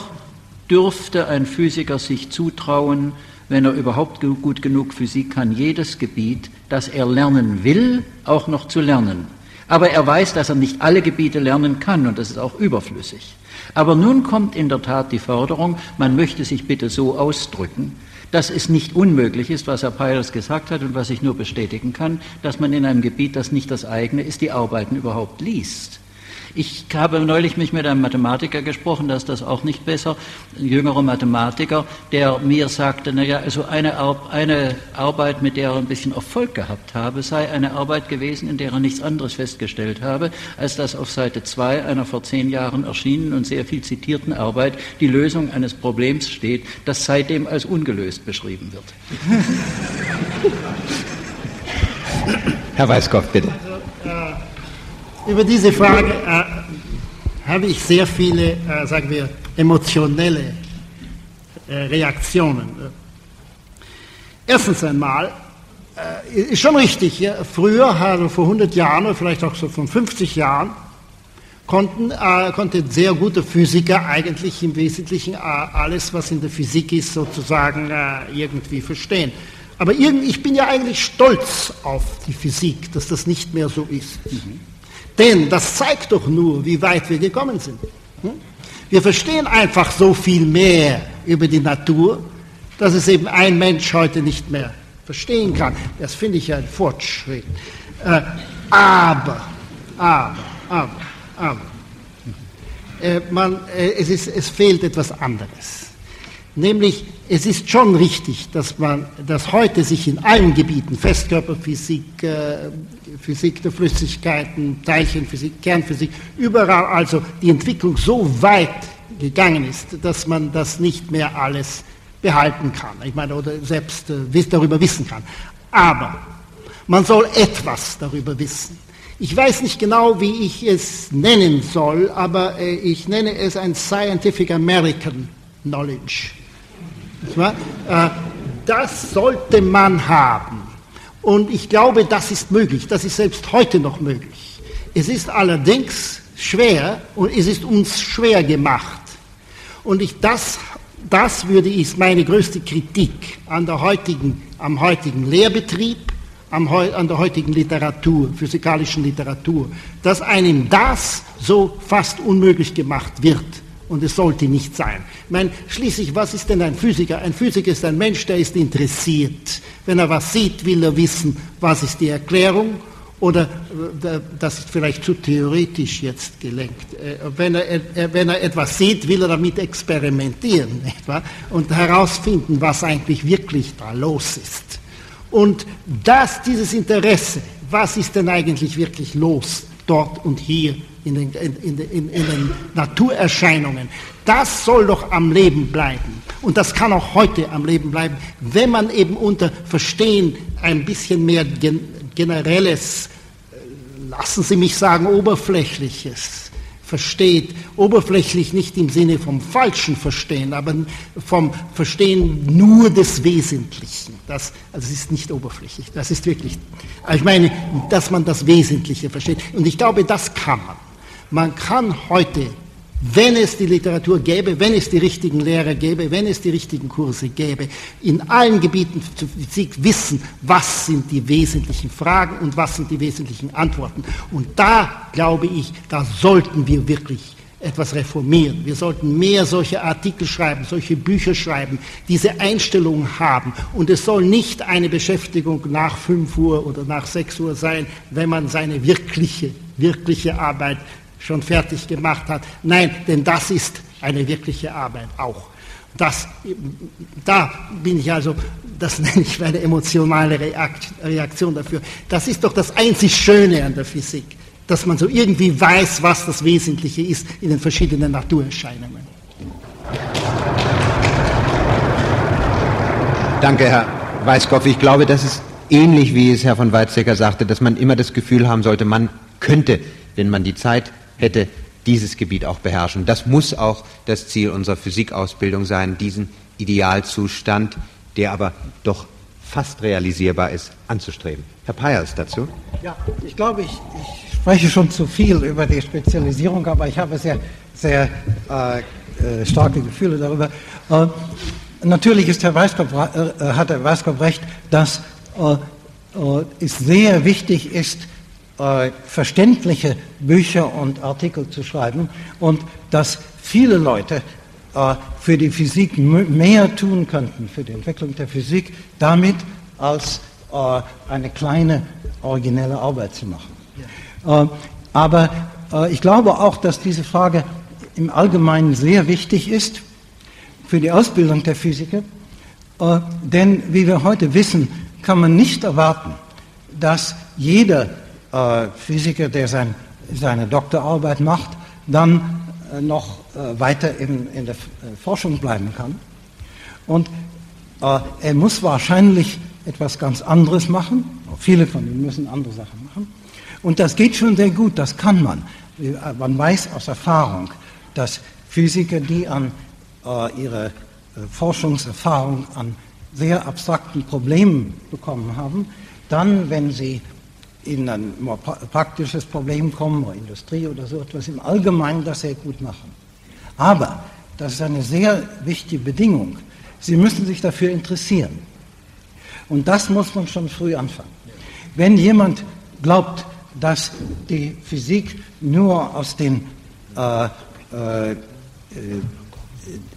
E: dürfte ein Physiker sich zutrauen, wenn er überhaupt gut genug Physik kann, jedes Gebiet, das er lernen will, auch noch zu lernen. Aber er weiß, dass er nicht alle Gebiete lernen kann und das ist auch überflüssig. Aber nun kommt in der Tat die Forderung, man möchte sich bitte so ausdrücken, dass es nicht unmöglich ist, was Herr Peilers gesagt hat und was ich nur bestätigen kann, dass man in einem Gebiet, das nicht das eigene ist, die Arbeiten überhaupt liest. Ich habe neulich mich mit einem Mathematiker gesprochen, da ist das auch nicht besser, ein jüngerer Mathematiker, der mir sagte, naja, also eine, Ar eine Arbeit, mit der er ein bisschen Erfolg gehabt habe, sei eine Arbeit gewesen, in der er nichts anderes festgestellt habe, als dass auf Seite 2 einer vor zehn Jahren erschienenen und sehr viel zitierten Arbeit die Lösung eines Problems steht, das seitdem als ungelöst beschrieben wird.
C: Herr Weiskopf, bitte.
D: Über diese Frage äh, habe ich sehr viele, äh, sagen wir, emotionelle äh, Reaktionen. Erstens einmal, äh, ist schon richtig, ja, früher, also vor 100 Jahren oder vielleicht auch so von 50 Jahren, konnten, äh, konnten sehr gute Physiker eigentlich im Wesentlichen äh, alles, was in der Physik ist, sozusagen irgendwie verstehen. Aber irgendwie, ich bin ja eigentlich stolz auf die Physik, dass das nicht mehr so ist. Mhm. Denn das zeigt doch nur, wie weit wir gekommen sind. Hm? Wir verstehen einfach so viel mehr über die Natur, dass es eben ein Mensch heute nicht mehr verstehen kann. Das finde ich ein Fortschritt. Äh, aber, aber, aber, aber, äh, man, äh, es, ist, es fehlt etwas anderes. Nämlich, es ist schon richtig, dass man, dass heute sich in allen Gebieten, Festkörperphysik, äh, Physik der Flüssigkeiten, Teilchenphysik, Kernphysik, überall also die Entwicklung so weit gegangen ist, dass man das nicht mehr alles behalten kann. Ich meine, oder selbst äh, darüber wissen kann. Aber man soll etwas darüber wissen. Ich weiß nicht genau, wie ich es nennen soll, aber äh, ich nenne es ein Scientific American Knowledge. Äh, das sollte man haben. Und ich glaube, das ist möglich. Das ist selbst heute noch möglich. Es ist allerdings schwer und es ist uns schwer gemacht. Und ich, das, das würde ich meine größte Kritik an der heutigen, am heutigen Lehrbetrieb, am, an der heutigen Literatur, physikalischen Literatur, dass einem das so fast unmöglich gemacht wird. Und es sollte nicht sein. Ich meine, schließlich, was ist denn ein Physiker? Ein Physiker ist ein Mensch, der ist interessiert. Wenn er was sieht, will er wissen, was ist die Erklärung oder äh, das ist vielleicht zu theoretisch jetzt gelenkt. Äh, wenn er, wenn er etwas sieht, will er damit experimentieren wahr? und herausfinden, was eigentlich wirklich da los ist. Und das, dieses Interesse, was ist denn eigentlich wirklich los dort und hier in den, in, in, in den Naturerscheinungen. Das soll doch am Leben bleiben. Und das kann auch heute am Leben bleiben, wenn man eben unter Verstehen ein bisschen mehr generelles, äh, lassen Sie mich sagen, oberflächliches versteht, oberflächlich nicht im Sinne vom falschen Verstehen, aber vom Verstehen nur des Wesentlichen. Das, also es ist nicht oberflächlich, das ist wirklich, ich meine, dass man das Wesentliche versteht. Und ich glaube, das kann man. Man kann heute wenn es die Literatur gäbe, wenn es die richtigen Lehrer gäbe, wenn es die richtigen Kurse gäbe, in allen Gebieten zur Physik wissen, was sind die wesentlichen Fragen und was sind die wesentlichen Antworten. Und da glaube ich, da sollten wir wirklich etwas reformieren. Wir sollten mehr solche Artikel schreiben, solche Bücher schreiben, diese Einstellung haben. Und es soll nicht eine Beschäftigung nach 5 Uhr oder nach 6 Uhr sein, wenn man seine wirkliche, wirkliche Arbeit schon fertig gemacht hat. Nein, denn das ist eine wirkliche Arbeit auch. Das, da bin ich also, das nenne ich meine emotionale Reaktion dafür. Das ist doch das einzig Schöne an der Physik, dass man so irgendwie weiß, was das Wesentliche ist in den verschiedenen Naturerscheinungen.
C: Danke, Herr Weißkopf. Ich glaube, das ist ähnlich, wie es Herr von Weizsäcker sagte, dass man immer das Gefühl haben sollte, man könnte, wenn man die Zeit hätte dieses Gebiet auch beherrschen. Das muss auch das Ziel unserer Physikausbildung sein, diesen Idealzustand, der aber doch fast realisierbar ist, anzustreben. Herr Peyers dazu?
F: Ja, ich glaube, ich, ich, spreche schon zu viel über die Spezialisierung, aber ich habe sehr, sehr äh, äh starke Gefühle darüber. Äh, natürlich ist Herr Weiskopf, äh, hat Herr Weiskopf recht, dass äh, äh, es sehr wichtig ist, äh, verständliche Bücher und Artikel zu schreiben und dass viele Leute äh, für die Physik mehr tun könnten, für die Entwicklung der Physik, damit als äh, eine kleine originelle Arbeit zu machen. Ja. Äh, aber äh, ich glaube auch, dass diese Frage im Allgemeinen sehr wichtig ist für die Ausbildung der Physiker, äh, denn wie wir heute wissen, kann man nicht erwarten, dass jeder äh, Physiker, der sein, seine Doktorarbeit macht, dann äh, noch äh, weiter in, in der Forschung bleiben kann. Und er muss wahrscheinlich etwas ganz anderes machen. Viele von ihnen müssen andere Sachen machen. Und das geht schon sehr gut, das kann man. Man weiß aus Erfahrung, dass Physiker, die an äh, ihre äh, Forschungserfahrung an sehr abstrakten Problemen bekommen haben, dann, wenn sie in ein praktisches Problem kommen, oder Industrie oder so etwas, im Allgemeinen das sehr gut machen. Aber, das ist eine sehr wichtige Bedingung, Sie müssen sich dafür interessieren. Und das muss man schon früh anfangen. Wenn jemand glaubt, dass die Physik nur aus den äh, äh,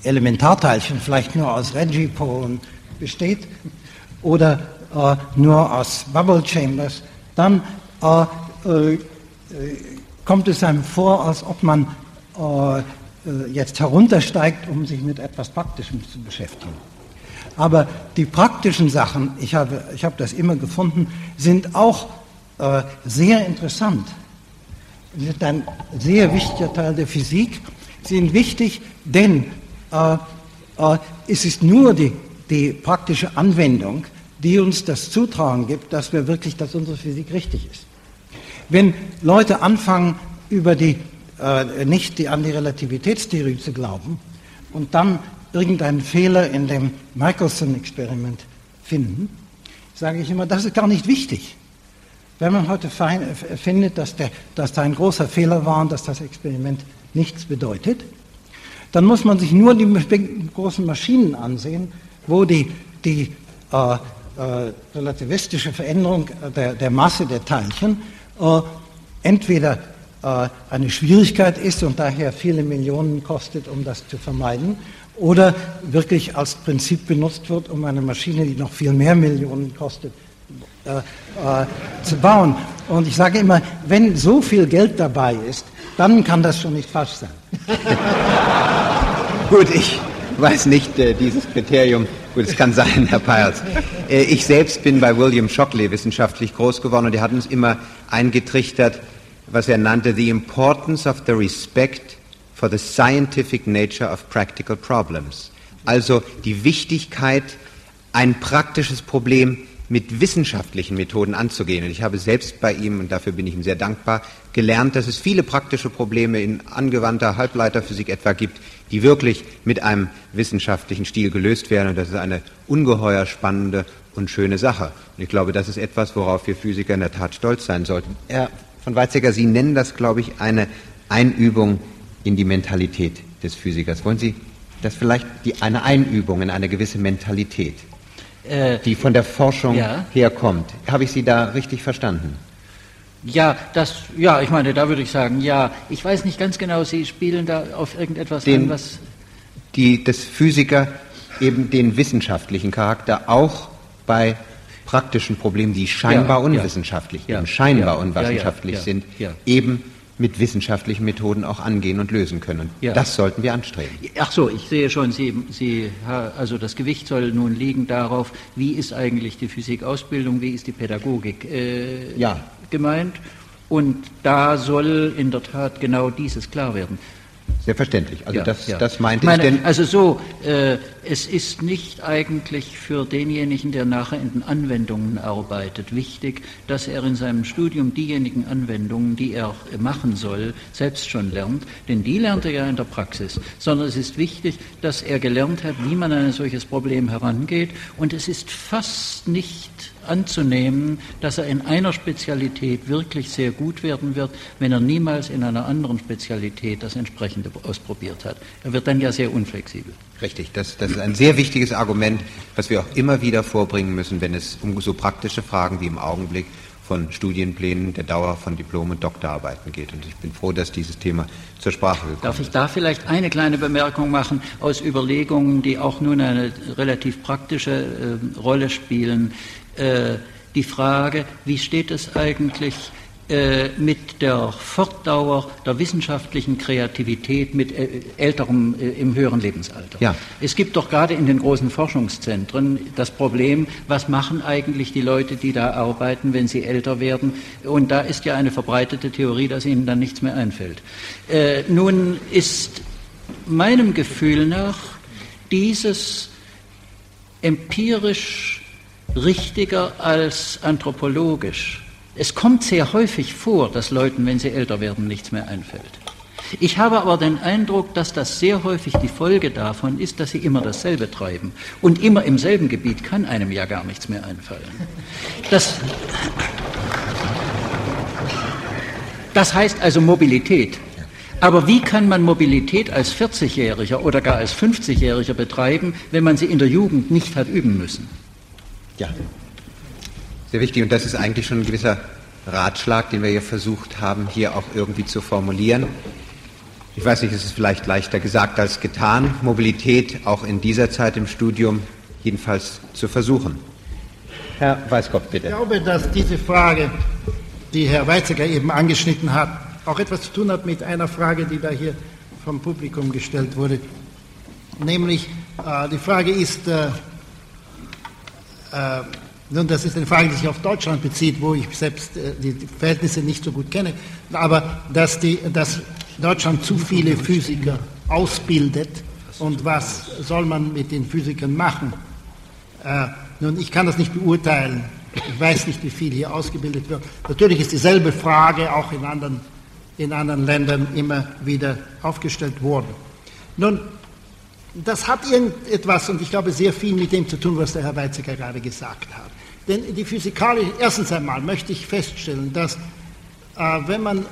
F: Elementarteilchen, vielleicht nur aus Reggie-Polen besteht oder äh, nur aus Bubble Chambers, dann äh, äh, kommt es einem vor, als ob man äh, äh, jetzt heruntersteigt, um sich mit etwas Praktischem zu beschäftigen. Aber die praktischen Sachen, ich habe, ich habe das immer gefunden, sind auch äh, sehr interessant. Sie sind ein sehr wichtiger Teil der Physik. Sie sind wichtig, denn äh, äh, es ist nur die, die praktische Anwendung, die uns das Zutrauen gibt, dass wir wirklich, dass unsere Physik richtig ist. Wenn Leute anfangen, über die, äh, nicht die, an die Relativitätstheorie zu glauben und dann irgendeinen Fehler in dem Michelson-Experiment finden, sage ich immer, das ist gar nicht wichtig. Wenn man heute findet, dass, der, dass da ein großer Fehler war und dass das Experiment nichts bedeutet, dann muss man sich nur die großen Maschinen ansehen, wo die, die äh, äh, relativistische Veränderung der, der, Masse der Teilchen äh, entweder äh, eine Schwierigkeit ist und daher viele Millionen kostet, um das zu vermeiden, oder wirklich als Prinzip benutzt wird, um eine Maschine, die noch viel mehr Millionen kostet, äh, äh, zu bauen. Und ich sage immer, wenn so viel Geld dabei ist, dann kann das schon nicht falsch sein.
C: Gut, ich weiß nicht, äh, dieses Kriterium Gut, es kann sein, Herr Peierls. Äh, ich selbst bin bei William Shockley wissenschaftlich groß geworden und er hat uns immer eingetrichtert, was er nannte the importance of the respect for the scientific nature of practical problems. Also die Wichtigkeit, ein praktisches Problem mit wissenschaftlichen Methoden anzugehen. Und ich habe selbst bei ihm, und dafür bin ich ihm sehr dankbar, gelernt, dass es viele praktische Probleme in angewandter Halbleiterphysik etwa gibt, die wirklich mit einem wissenschaftlichen Stil gelöst werden. Und das ist eine ungeheuer spannende und schöne Sache. Und ich glaube, das ist etwas, worauf wir Physiker in der Tat stolz sein sollten. Herr von Weizsäcker, Sie nennen das, glaube ich, eine Einübung in die Mentalität des Physikers. Wollen Sie das vielleicht die, eine Einübung in eine gewisse Mentalität, äh, die von der Forschung ja. herkommt? Habe ich Sie da richtig verstanden?
E: Ja, das, ja, ich meine, da würde ich sagen, ja. Ich weiß nicht ganz genau, Sie spielen da auf irgendetwas
C: den,
E: an, was.
C: Die, des Physiker eben den wissenschaftlichen Charakter auch bei praktischen Problemen, die scheinbar ja, unwissenschaftlich, ja, scheinbar ja, unwissenschaftlich sind, eben mit wissenschaftlichen Methoden auch angehen und lösen können. Ja. Das sollten wir anstreben.
E: Ach so, ich sehe schon, Sie, Sie, also das Gewicht soll nun liegen darauf, wie ist eigentlich die Physikausbildung, wie ist die Pädagogik äh, ja. gemeint. Und da soll in der Tat genau dieses klar werden.
C: Selbstverständlich. Also
E: ja,
C: das,
E: ja.
C: das meinte
E: ich. Meine,
C: denn
E: also so, äh, es ist nicht eigentlich für denjenigen, der nachher in den Anwendungen arbeitet, wichtig, dass er in seinem Studium diejenigen Anwendungen, die er machen soll, selbst schon lernt, denn die lernt er ja in der Praxis, sondern es ist wichtig, dass er gelernt hat, wie man an ein solches Problem herangeht und es ist fast nicht anzunehmen, dass er in einer Spezialität wirklich sehr gut werden wird, wenn er niemals in einer anderen Spezialität das entsprechende ausprobiert hat. Er wird dann ja sehr unflexibel.
C: Richtig, das, das ist ein sehr wichtiges Argument, was wir auch immer wieder vorbringen müssen, wenn es um so praktische Fragen wie im Augenblick von Studienplänen der Dauer von Diplom- und Doktorarbeiten geht. Und ich bin froh, dass dieses Thema zur Sprache gekommen
E: Darf ich da vielleicht eine kleine Bemerkung machen aus Überlegungen, die auch nun eine relativ praktische äh, Rolle spielen? Äh, die Frage, wie steht es eigentlich äh, mit der Fortdauer der wissenschaftlichen Kreativität mit äh, älterem, äh, im höheren Lebensalter. Ja. Es gibt doch gerade in den großen Forschungszentren das Problem, was machen eigentlich die Leute, die da arbeiten, wenn sie älter werden? Und da ist ja eine verbreitete Theorie, dass ihnen dann nichts mehr einfällt. Äh, nun ist meinem Gefühl nach dieses empirisch richtiger als anthropologisch. Es kommt sehr häufig vor, dass Leuten, wenn sie älter werden, nichts mehr einfällt. Ich habe aber den Eindruck, dass das sehr häufig die Folge davon ist, dass sie immer dasselbe treiben. Und immer im selben Gebiet kann einem ja gar nichts mehr einfallen. Das, das heißt also Mobilität. Aber wie kann man Mobilität als 40-Jähriger oder gar als 50-Jähriger betreiben, wenn man sie in der Jugend nicht hat üben müssen?
C: Ja, sehr wichtig. Und das ist eigentlich schon ein gewisser Ratschlag, den wir hier versucht haben, hier auch irgendwie zu formulieren. Ich weiß nicht, es ist vielleicht leichter gesagt als getan, Mobilität auch in dieser Zeit im Studium jedenfalls zu versuchen. Herr Weißkopf, bitte.
D: Ich glaube, dass diese Frage, die Herr Weizsäcker eben angeschnitten hat, auch etwas zu tun hat mit einer Frage, die da hier vom Publikum gestellt wurde. Nämlich, äh, die Frage ist, äh, äh, nun, das ist eine Frage, die sich auf Deutschland bezieht, wo ich selbst äh, die Verhältnisse nicht so gut kenne. Aber dass, die, dass Deutschland zu viele Physiker ausbildet und was soll man mit den Physikern machen? Äh, nun, ich kann das nicht beurteilen. Ich weiß nicht, wie viel hier ausgebildet wird. Natürlich ist dieselbe Frage auch in anderen, in anderen Ländern immer wieder aufgestellt worden. Nun, das hat irgendetwas, und ich glaube sehr viel mit dem zu tun, was der Herr Weizsäcker gerade gesagt hat. Denn die physikalische, erstens einmal möchte ich feststellen, dass äh, wenn man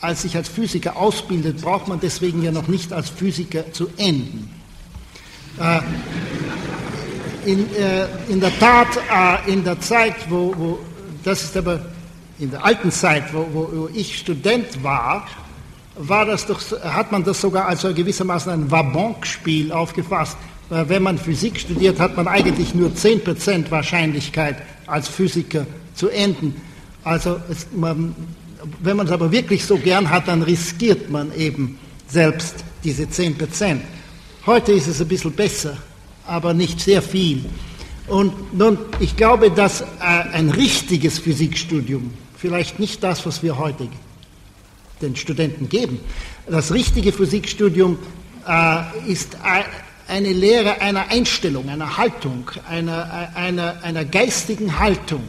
D: als sich als Physiker ausbildet, braucht man deswegen ja noch nicht als Physiker zu enden. Äh, in, äh, in, der Tat, äh, in der Zeit, wo, wo, das ist aber in der alten Zeit, wo, wo ich Student war, war das doch, hat man das sogar als gewissermaßen ein Wabonk-Spiel aufgefasst. Wenn man Physik studiert, hat man eigentlich nur 10% Wahrscheinlichkeit, als Physiker zu enden. Also es, man, wenn man es aber wirklich so gern hat, dann riskiert man eben selbst diese 10%. Heute ist es ein bisschen besser, aber nicht sehr viel. Und nun, ich glaube, dass äh, ein richtiges Physikstudium, vielleicht nicht das, was wir heute den Studenten geben, das richtige Physikstudium äh, ist eine Lehre einer Einstellung, einer Haltung, einer, einer, einer geistigen Haltung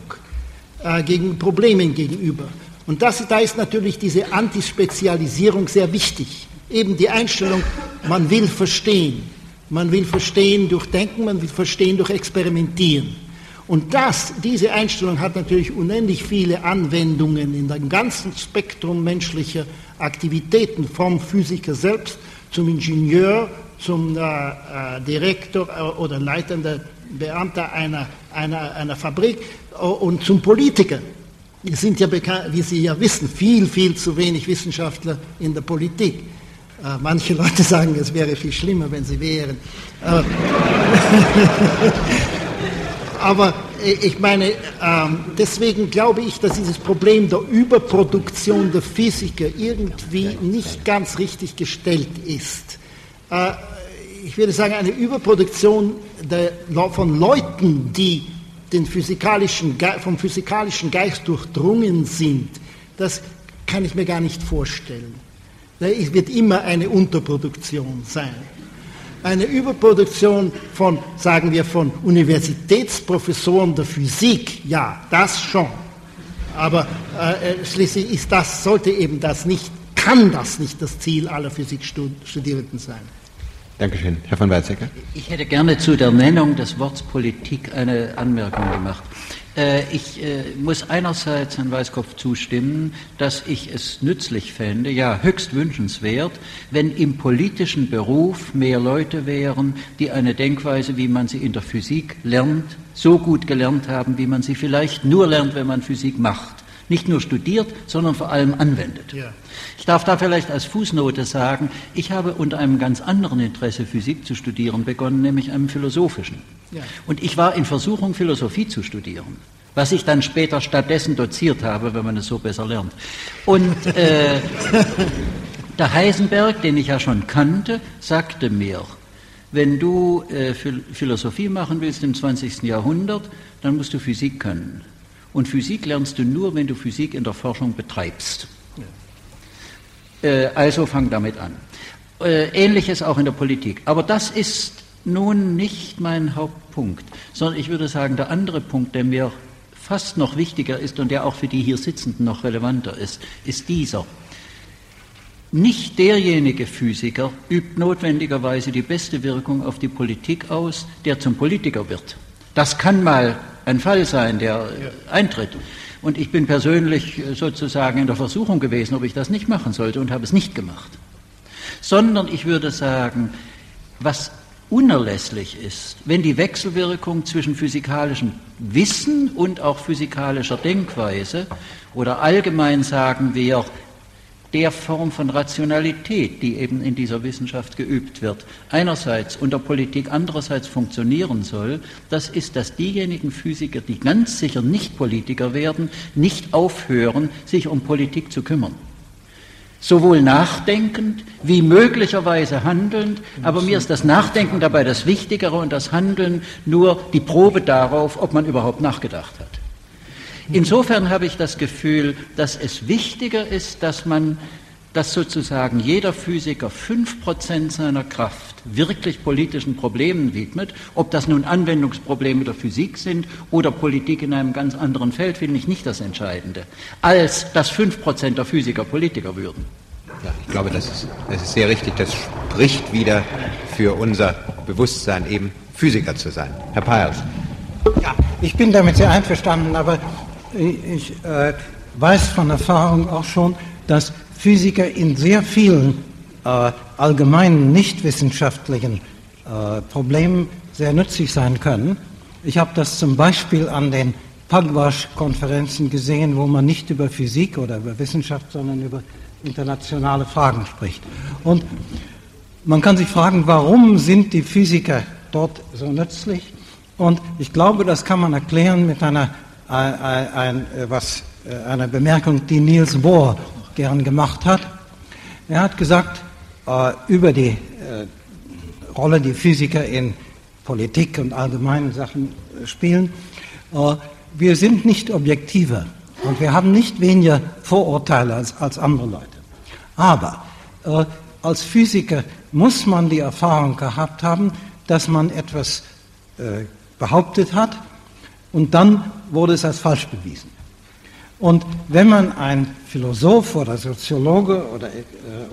D: äh, gegen Problemen gegenüber. Und das, da ist natürlich diese Antispezialisierung sehr wichtig. Eben die Einstellung, man will verstehen. Man will verstehen durch Denken, man will verstehen durch Experimentieren. Und das, diese Einstellung hat natürlich unendlich viele Anwendungen in dem ganzen Spektrum menschlicher Aktivitäten, vom Physiker selbst zum Ingenieur, zum äh, äh, Direktor äh, oder leitender Beamter einer, einer, einer Fabrik äh, und zum Politiker. Wir sind ja bekannt, wie Sie ja wissen, viel, viel zu wenig Wissenschaftler in der Politik. Äh, manche Leute sagen, es wäre viel schlimmer, wenn sie wären. Aber, aber ich meine, ähm, deswegen glaube ich, dass dieses Problem der Überproduktion der Physiker irgendwie nicht ganz richtig gestellt ist. Äh, ich würde sagen, eine Überproduktion von Leuten, die den physikalischen, vom physikalischen Geist durchdrungen sind, das kann ich mir gar nicht vorstellen. Es wird immer eine Unterproduktion sein. Eine Überproduktion von, sagen wir, von Universitätsprofessoren der Physik, ja, das schon. Aber äh, äh schließlich ist das, sollte eben das nicht, kann das nicht das Ziel aller Physikstudierenden sein.
C: Dankeschön. Herr von Weizsäcker.
E: Ich hätte gerne zu der Nennung des Wortes Politik eine Anmerkung gemacht. Äh, ich äh, muss einerseits Herrn Weißkopf zustimmen, dass ich es nützlich fände, ja höchst wünschenswert, wenn im politischen Beruf mehr Leute wären, die eine Denkweise, wie man sie in der Physik lernt, so gut gelernt haben, wie man sie vielleicht nur lernt, wenn man Physik macht nicht nur studiert, sondern vor allem anwendet. Ja. Ich darf da vielleicht als Fußnote sagen, ich habe unter einem ganz anderen Interesse Physik zu studieren begonnen, nämlich einem philosophischen. Ja. Und ich war in Versuchung, Philosophie zu studieren, was ich dann später stattdessen doziert habe, wenn man es so besser lernt. Und äh, der Heisenberg, den ich ja schon kannte, sagte mir, wenn du äh, Philosophie machen willst im 20. Jahrhundert, dann musst du Physik können. Und Physik lernst du nur, wenn du Physik in der Forschung betreibst. Ja. Äh, also fang damit an. Äh, Ähnliches auch in der Politik. Aber das ist nun nicht mein Hauptpunkt, sondern ich würde sagen, der andere Punkt, der mir fast noch wichtiger ist und der auch für die hier Sitzenden noch relevanter ist, ist dieser. Nicht derjenige Physiker übt notwendigerweise die beste Wirkung auf die Politik aus, der zum Politiker wird. Das kann mal ein Fall sein, der eintritt. Und ich bin persönlich sozusagen in der Versuchung gewesen, ob ich das nicht machen sollte und habe es nicht gemacht. Sondern ich würde sagen, was unerlässlich ist, wenn die Wechselwirkung zwischen physikalischem Wissen und auch physikalischer Denkweise oder allgemein sagen wir der Form von Rationalität, die eben in dieser Wissenschaft geübt wird, einerseits unter Politik, andererseits funktionieren soll, das ist, dass diejenigen Physiker, die ganz sicher nicht Politiker werden, nicht aufhören, sich um Politik zu kümmern. Sowohl nachdenkend wie möglicherweise handelnd, aber mir ist das Nachdenken dabei das Wichtigere und das Handeln nur die Probe darauf, ob man überhaupt nachgedacht hat. Insofern habe ich das Gefühl, dass es wichtiger ist, dass man, dass sozusagen jeder Physiker fünf Prozent seiner Kraft wirklich politischen Problemen widmet. Ob das nun Anwendungsprobleme der Physik sind oder Politik in einem ganz anderen Feld, finde ich nicht das Entscheidende, als dass fünf Prozent der Physiker Politiker würden.
C: Ja, ich glaube, das ist, das ist sehr richtig. Das spricht wieder für unser Bewusstsein, eben Physiker zu sein. Herr Peierls.
F: Ja, ich bin damit sehr einverstanden, aber ich äh, weiß von Erfahrung auch schon, dass Physiker in sehr vielen äh, allgemeinen nichtwissenschaftlichen äh, Problemen sehr nützlich sein können. Ich habe das zum Beispiel an den Pugwash-Konferenzen gesehen, wo man nicht über Physik oder über Wissenschaft, sondern über internationale Fragen spricht. Und man kann sich fragen, warum sind die Physiker dort so nützlich? Und ich glaube, das kann man erklären mit einer ein, ein, was, äh, eine Bemerkung, die Niels Bohr gern gemacht hat. Er hat gesagt, äh, über die äh, Rolle, die Physiker in Politik und allgemeinen Sachen spielen, wir sind nicht objektiver und wir haben nicht weniger Vorurteile als, als andere Leute. Aber als Physiker muss man die Erfahrung gehabt haben, dass man etwas äh, behauptet hat und dann wurde es als falsch bewiesen. Und wenn man ein Philosoph oder Soziologe oder, äh,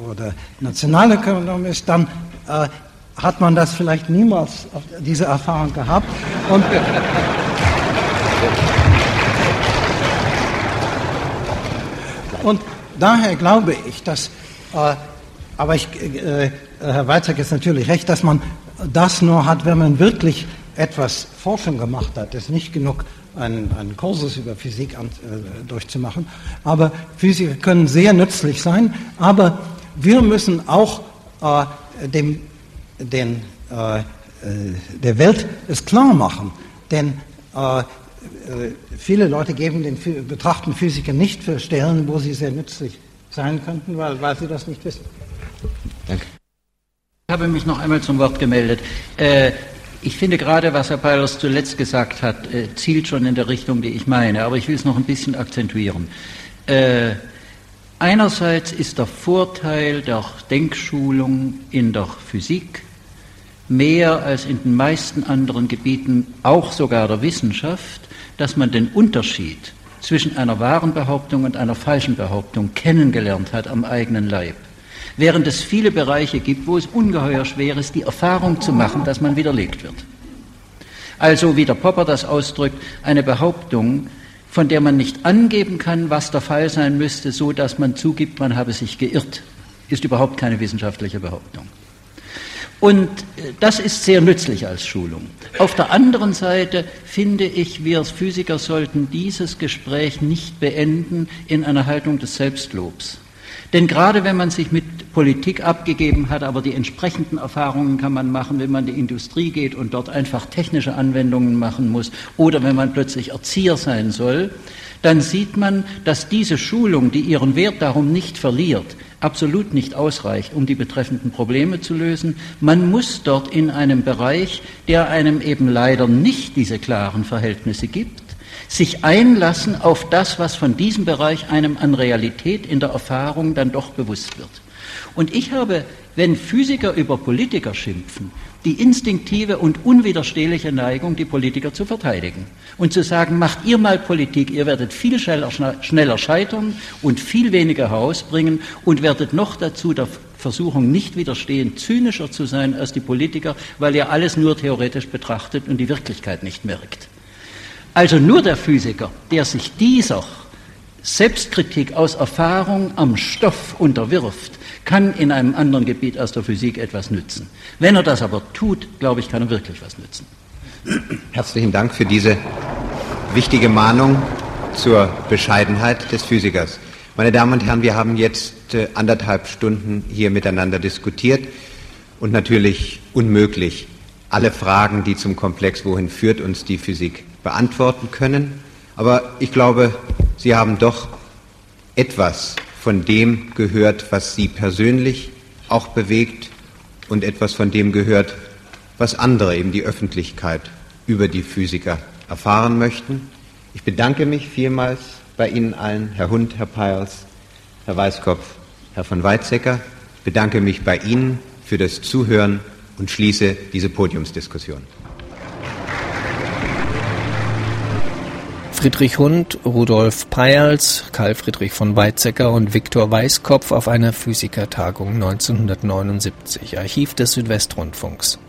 F: oder Nationalökonom ist, dann äh, hat man das vielleicht niemals diese Erfahrung gehabt. Und, und daher glaube ich, dass, äh, aber ich, äh, Herr Weizsäcker ist natürlich recht, dass man das nur hat, wenn man wirklich etwas Forschung gemacht hat. Es ist nicht genug, einen, einen Kursus über Physik an, äh, durchzumachen. Aber Physiker können sehr nützlich sein. Aber wir müssen auch äh, dem, den, äh, äh der Welt es klar machen. Denn äh, äh, viele Leute geben den, betrachten Physiker nicht für Stellen, wo sie sehr nützlich sein könnten, weil, weil sie das nicht wissen.
E: Danke. Ich habe mich noch einmal zum Wort gemeldet. Äh, ich finde gerade, was Herr Peilers zuletzt gesagt hat, äh, zielt schon in der Richtung, die ich meine, aber ich will es noch ein bisschen akzentuieren. Äh, einerseits ist der Vorteil der Denkschulung in der Physik mehr als in den meisten anderen Gebieten, auch sogar der Wissenschaft, dass man den Unterschied zwischen einer wahren Behauptung und einer falschen Behauptung kennengelernt hat am eigenen Leib während es viele Bereiche gibt, wo es ungeheuer schwer ist, die Erfahrung zu machen, dass man widerlegt wird. Also, wie der Popper das ausdrückt, eine Behauptung, von der man nicht angeben kann, was der Fall sein müsste, so dass man zugibt, man habe sich geirrt, ist überhaupt keine wissenschaftliche Behauptung. Und äh, das ist sehr nützlich als Schulung. Auf der anderen Seite finde ich, wir Physiker sollten dieses Gespräch nicht beenden in einer Haltung des Selbstlobs. Denn gerade wenn man sich mit Politik abgegeben hat, aber die entsprechenden Erfahrungen kann man machen, wenn man in die Industrie geht und dort einfach technische Anwendungen machen muss oder wenn man plötzlich Erzieher sein soll, dann sieht man, dass diese Schulung, die ihren Wert darum nicht verliert, absolut nicht ausreicht, um die betreffenden Probleme zu lösen. Man muss dort in einem Bereich, der einem eben leider nicht diese klaren Verhältnisse gibt, sich einlassen auf das, was von diesem Bereich einem an Realität in der Erfahrung dann doch bewusst wird. Und ich habe, wenn Physiker über Politiker schimpfen, die instinktive und unwiderstehliche Neigung, die Politiker zu verteidigen und zu sagen, macht ihr mal Politik, ihr werdet viel schneller, schneller scheitern und viel weniger herausbringen und werdet noch dazu der Versuchung nicht widerstehen, zynischer zu sein als die Politiker, weil ihr alles nur theoretisch betrachtet und die Wirklichkeit nicht merkt. Also nur der Physiker, der sich dieser Selbstkritik aus Erfahrung am Stoff unterwirft, kann in einem anderen Gebiet aus der Physik etwas nützen. Wenn er das aber tut, glaube ich, kann er wirklich was nützen.
C: Herzlichen Dank für diese wichtige Mahnung zur Bescheidenheit des Physikers. Meine Damen und Herren, wir haben jetzt äh, anderthalb Stunden hier miteinander diskutiert und natürlich unmöglich alle Fragen, die zum Komplex Wohin führt uns die Physik beantworten können. Aber ich glaube, Sie haben doch etwas von dem gehört, was Sie persönlich auch bewegt und etwas von dem gehört, was andere, eben die Öffentlichkeit, über die Physiker erfahren möchten. Ich bedanke mich vielmals bei Ihnen allen, Herr Hund, Herr Peils, Herr Weißkopf, Herr von Weizsäcker. Ich bedanke mich bei Ihnen für das Zuhören und schließe diese Podiumsdiskussion.
G: Friedrich Hund, Rudolf Peierls, Karl Friedrich von Weizsäcker und Viktor Weißkopf auf einer Physikertagung 1979. Archiv des Südwestrundfunks.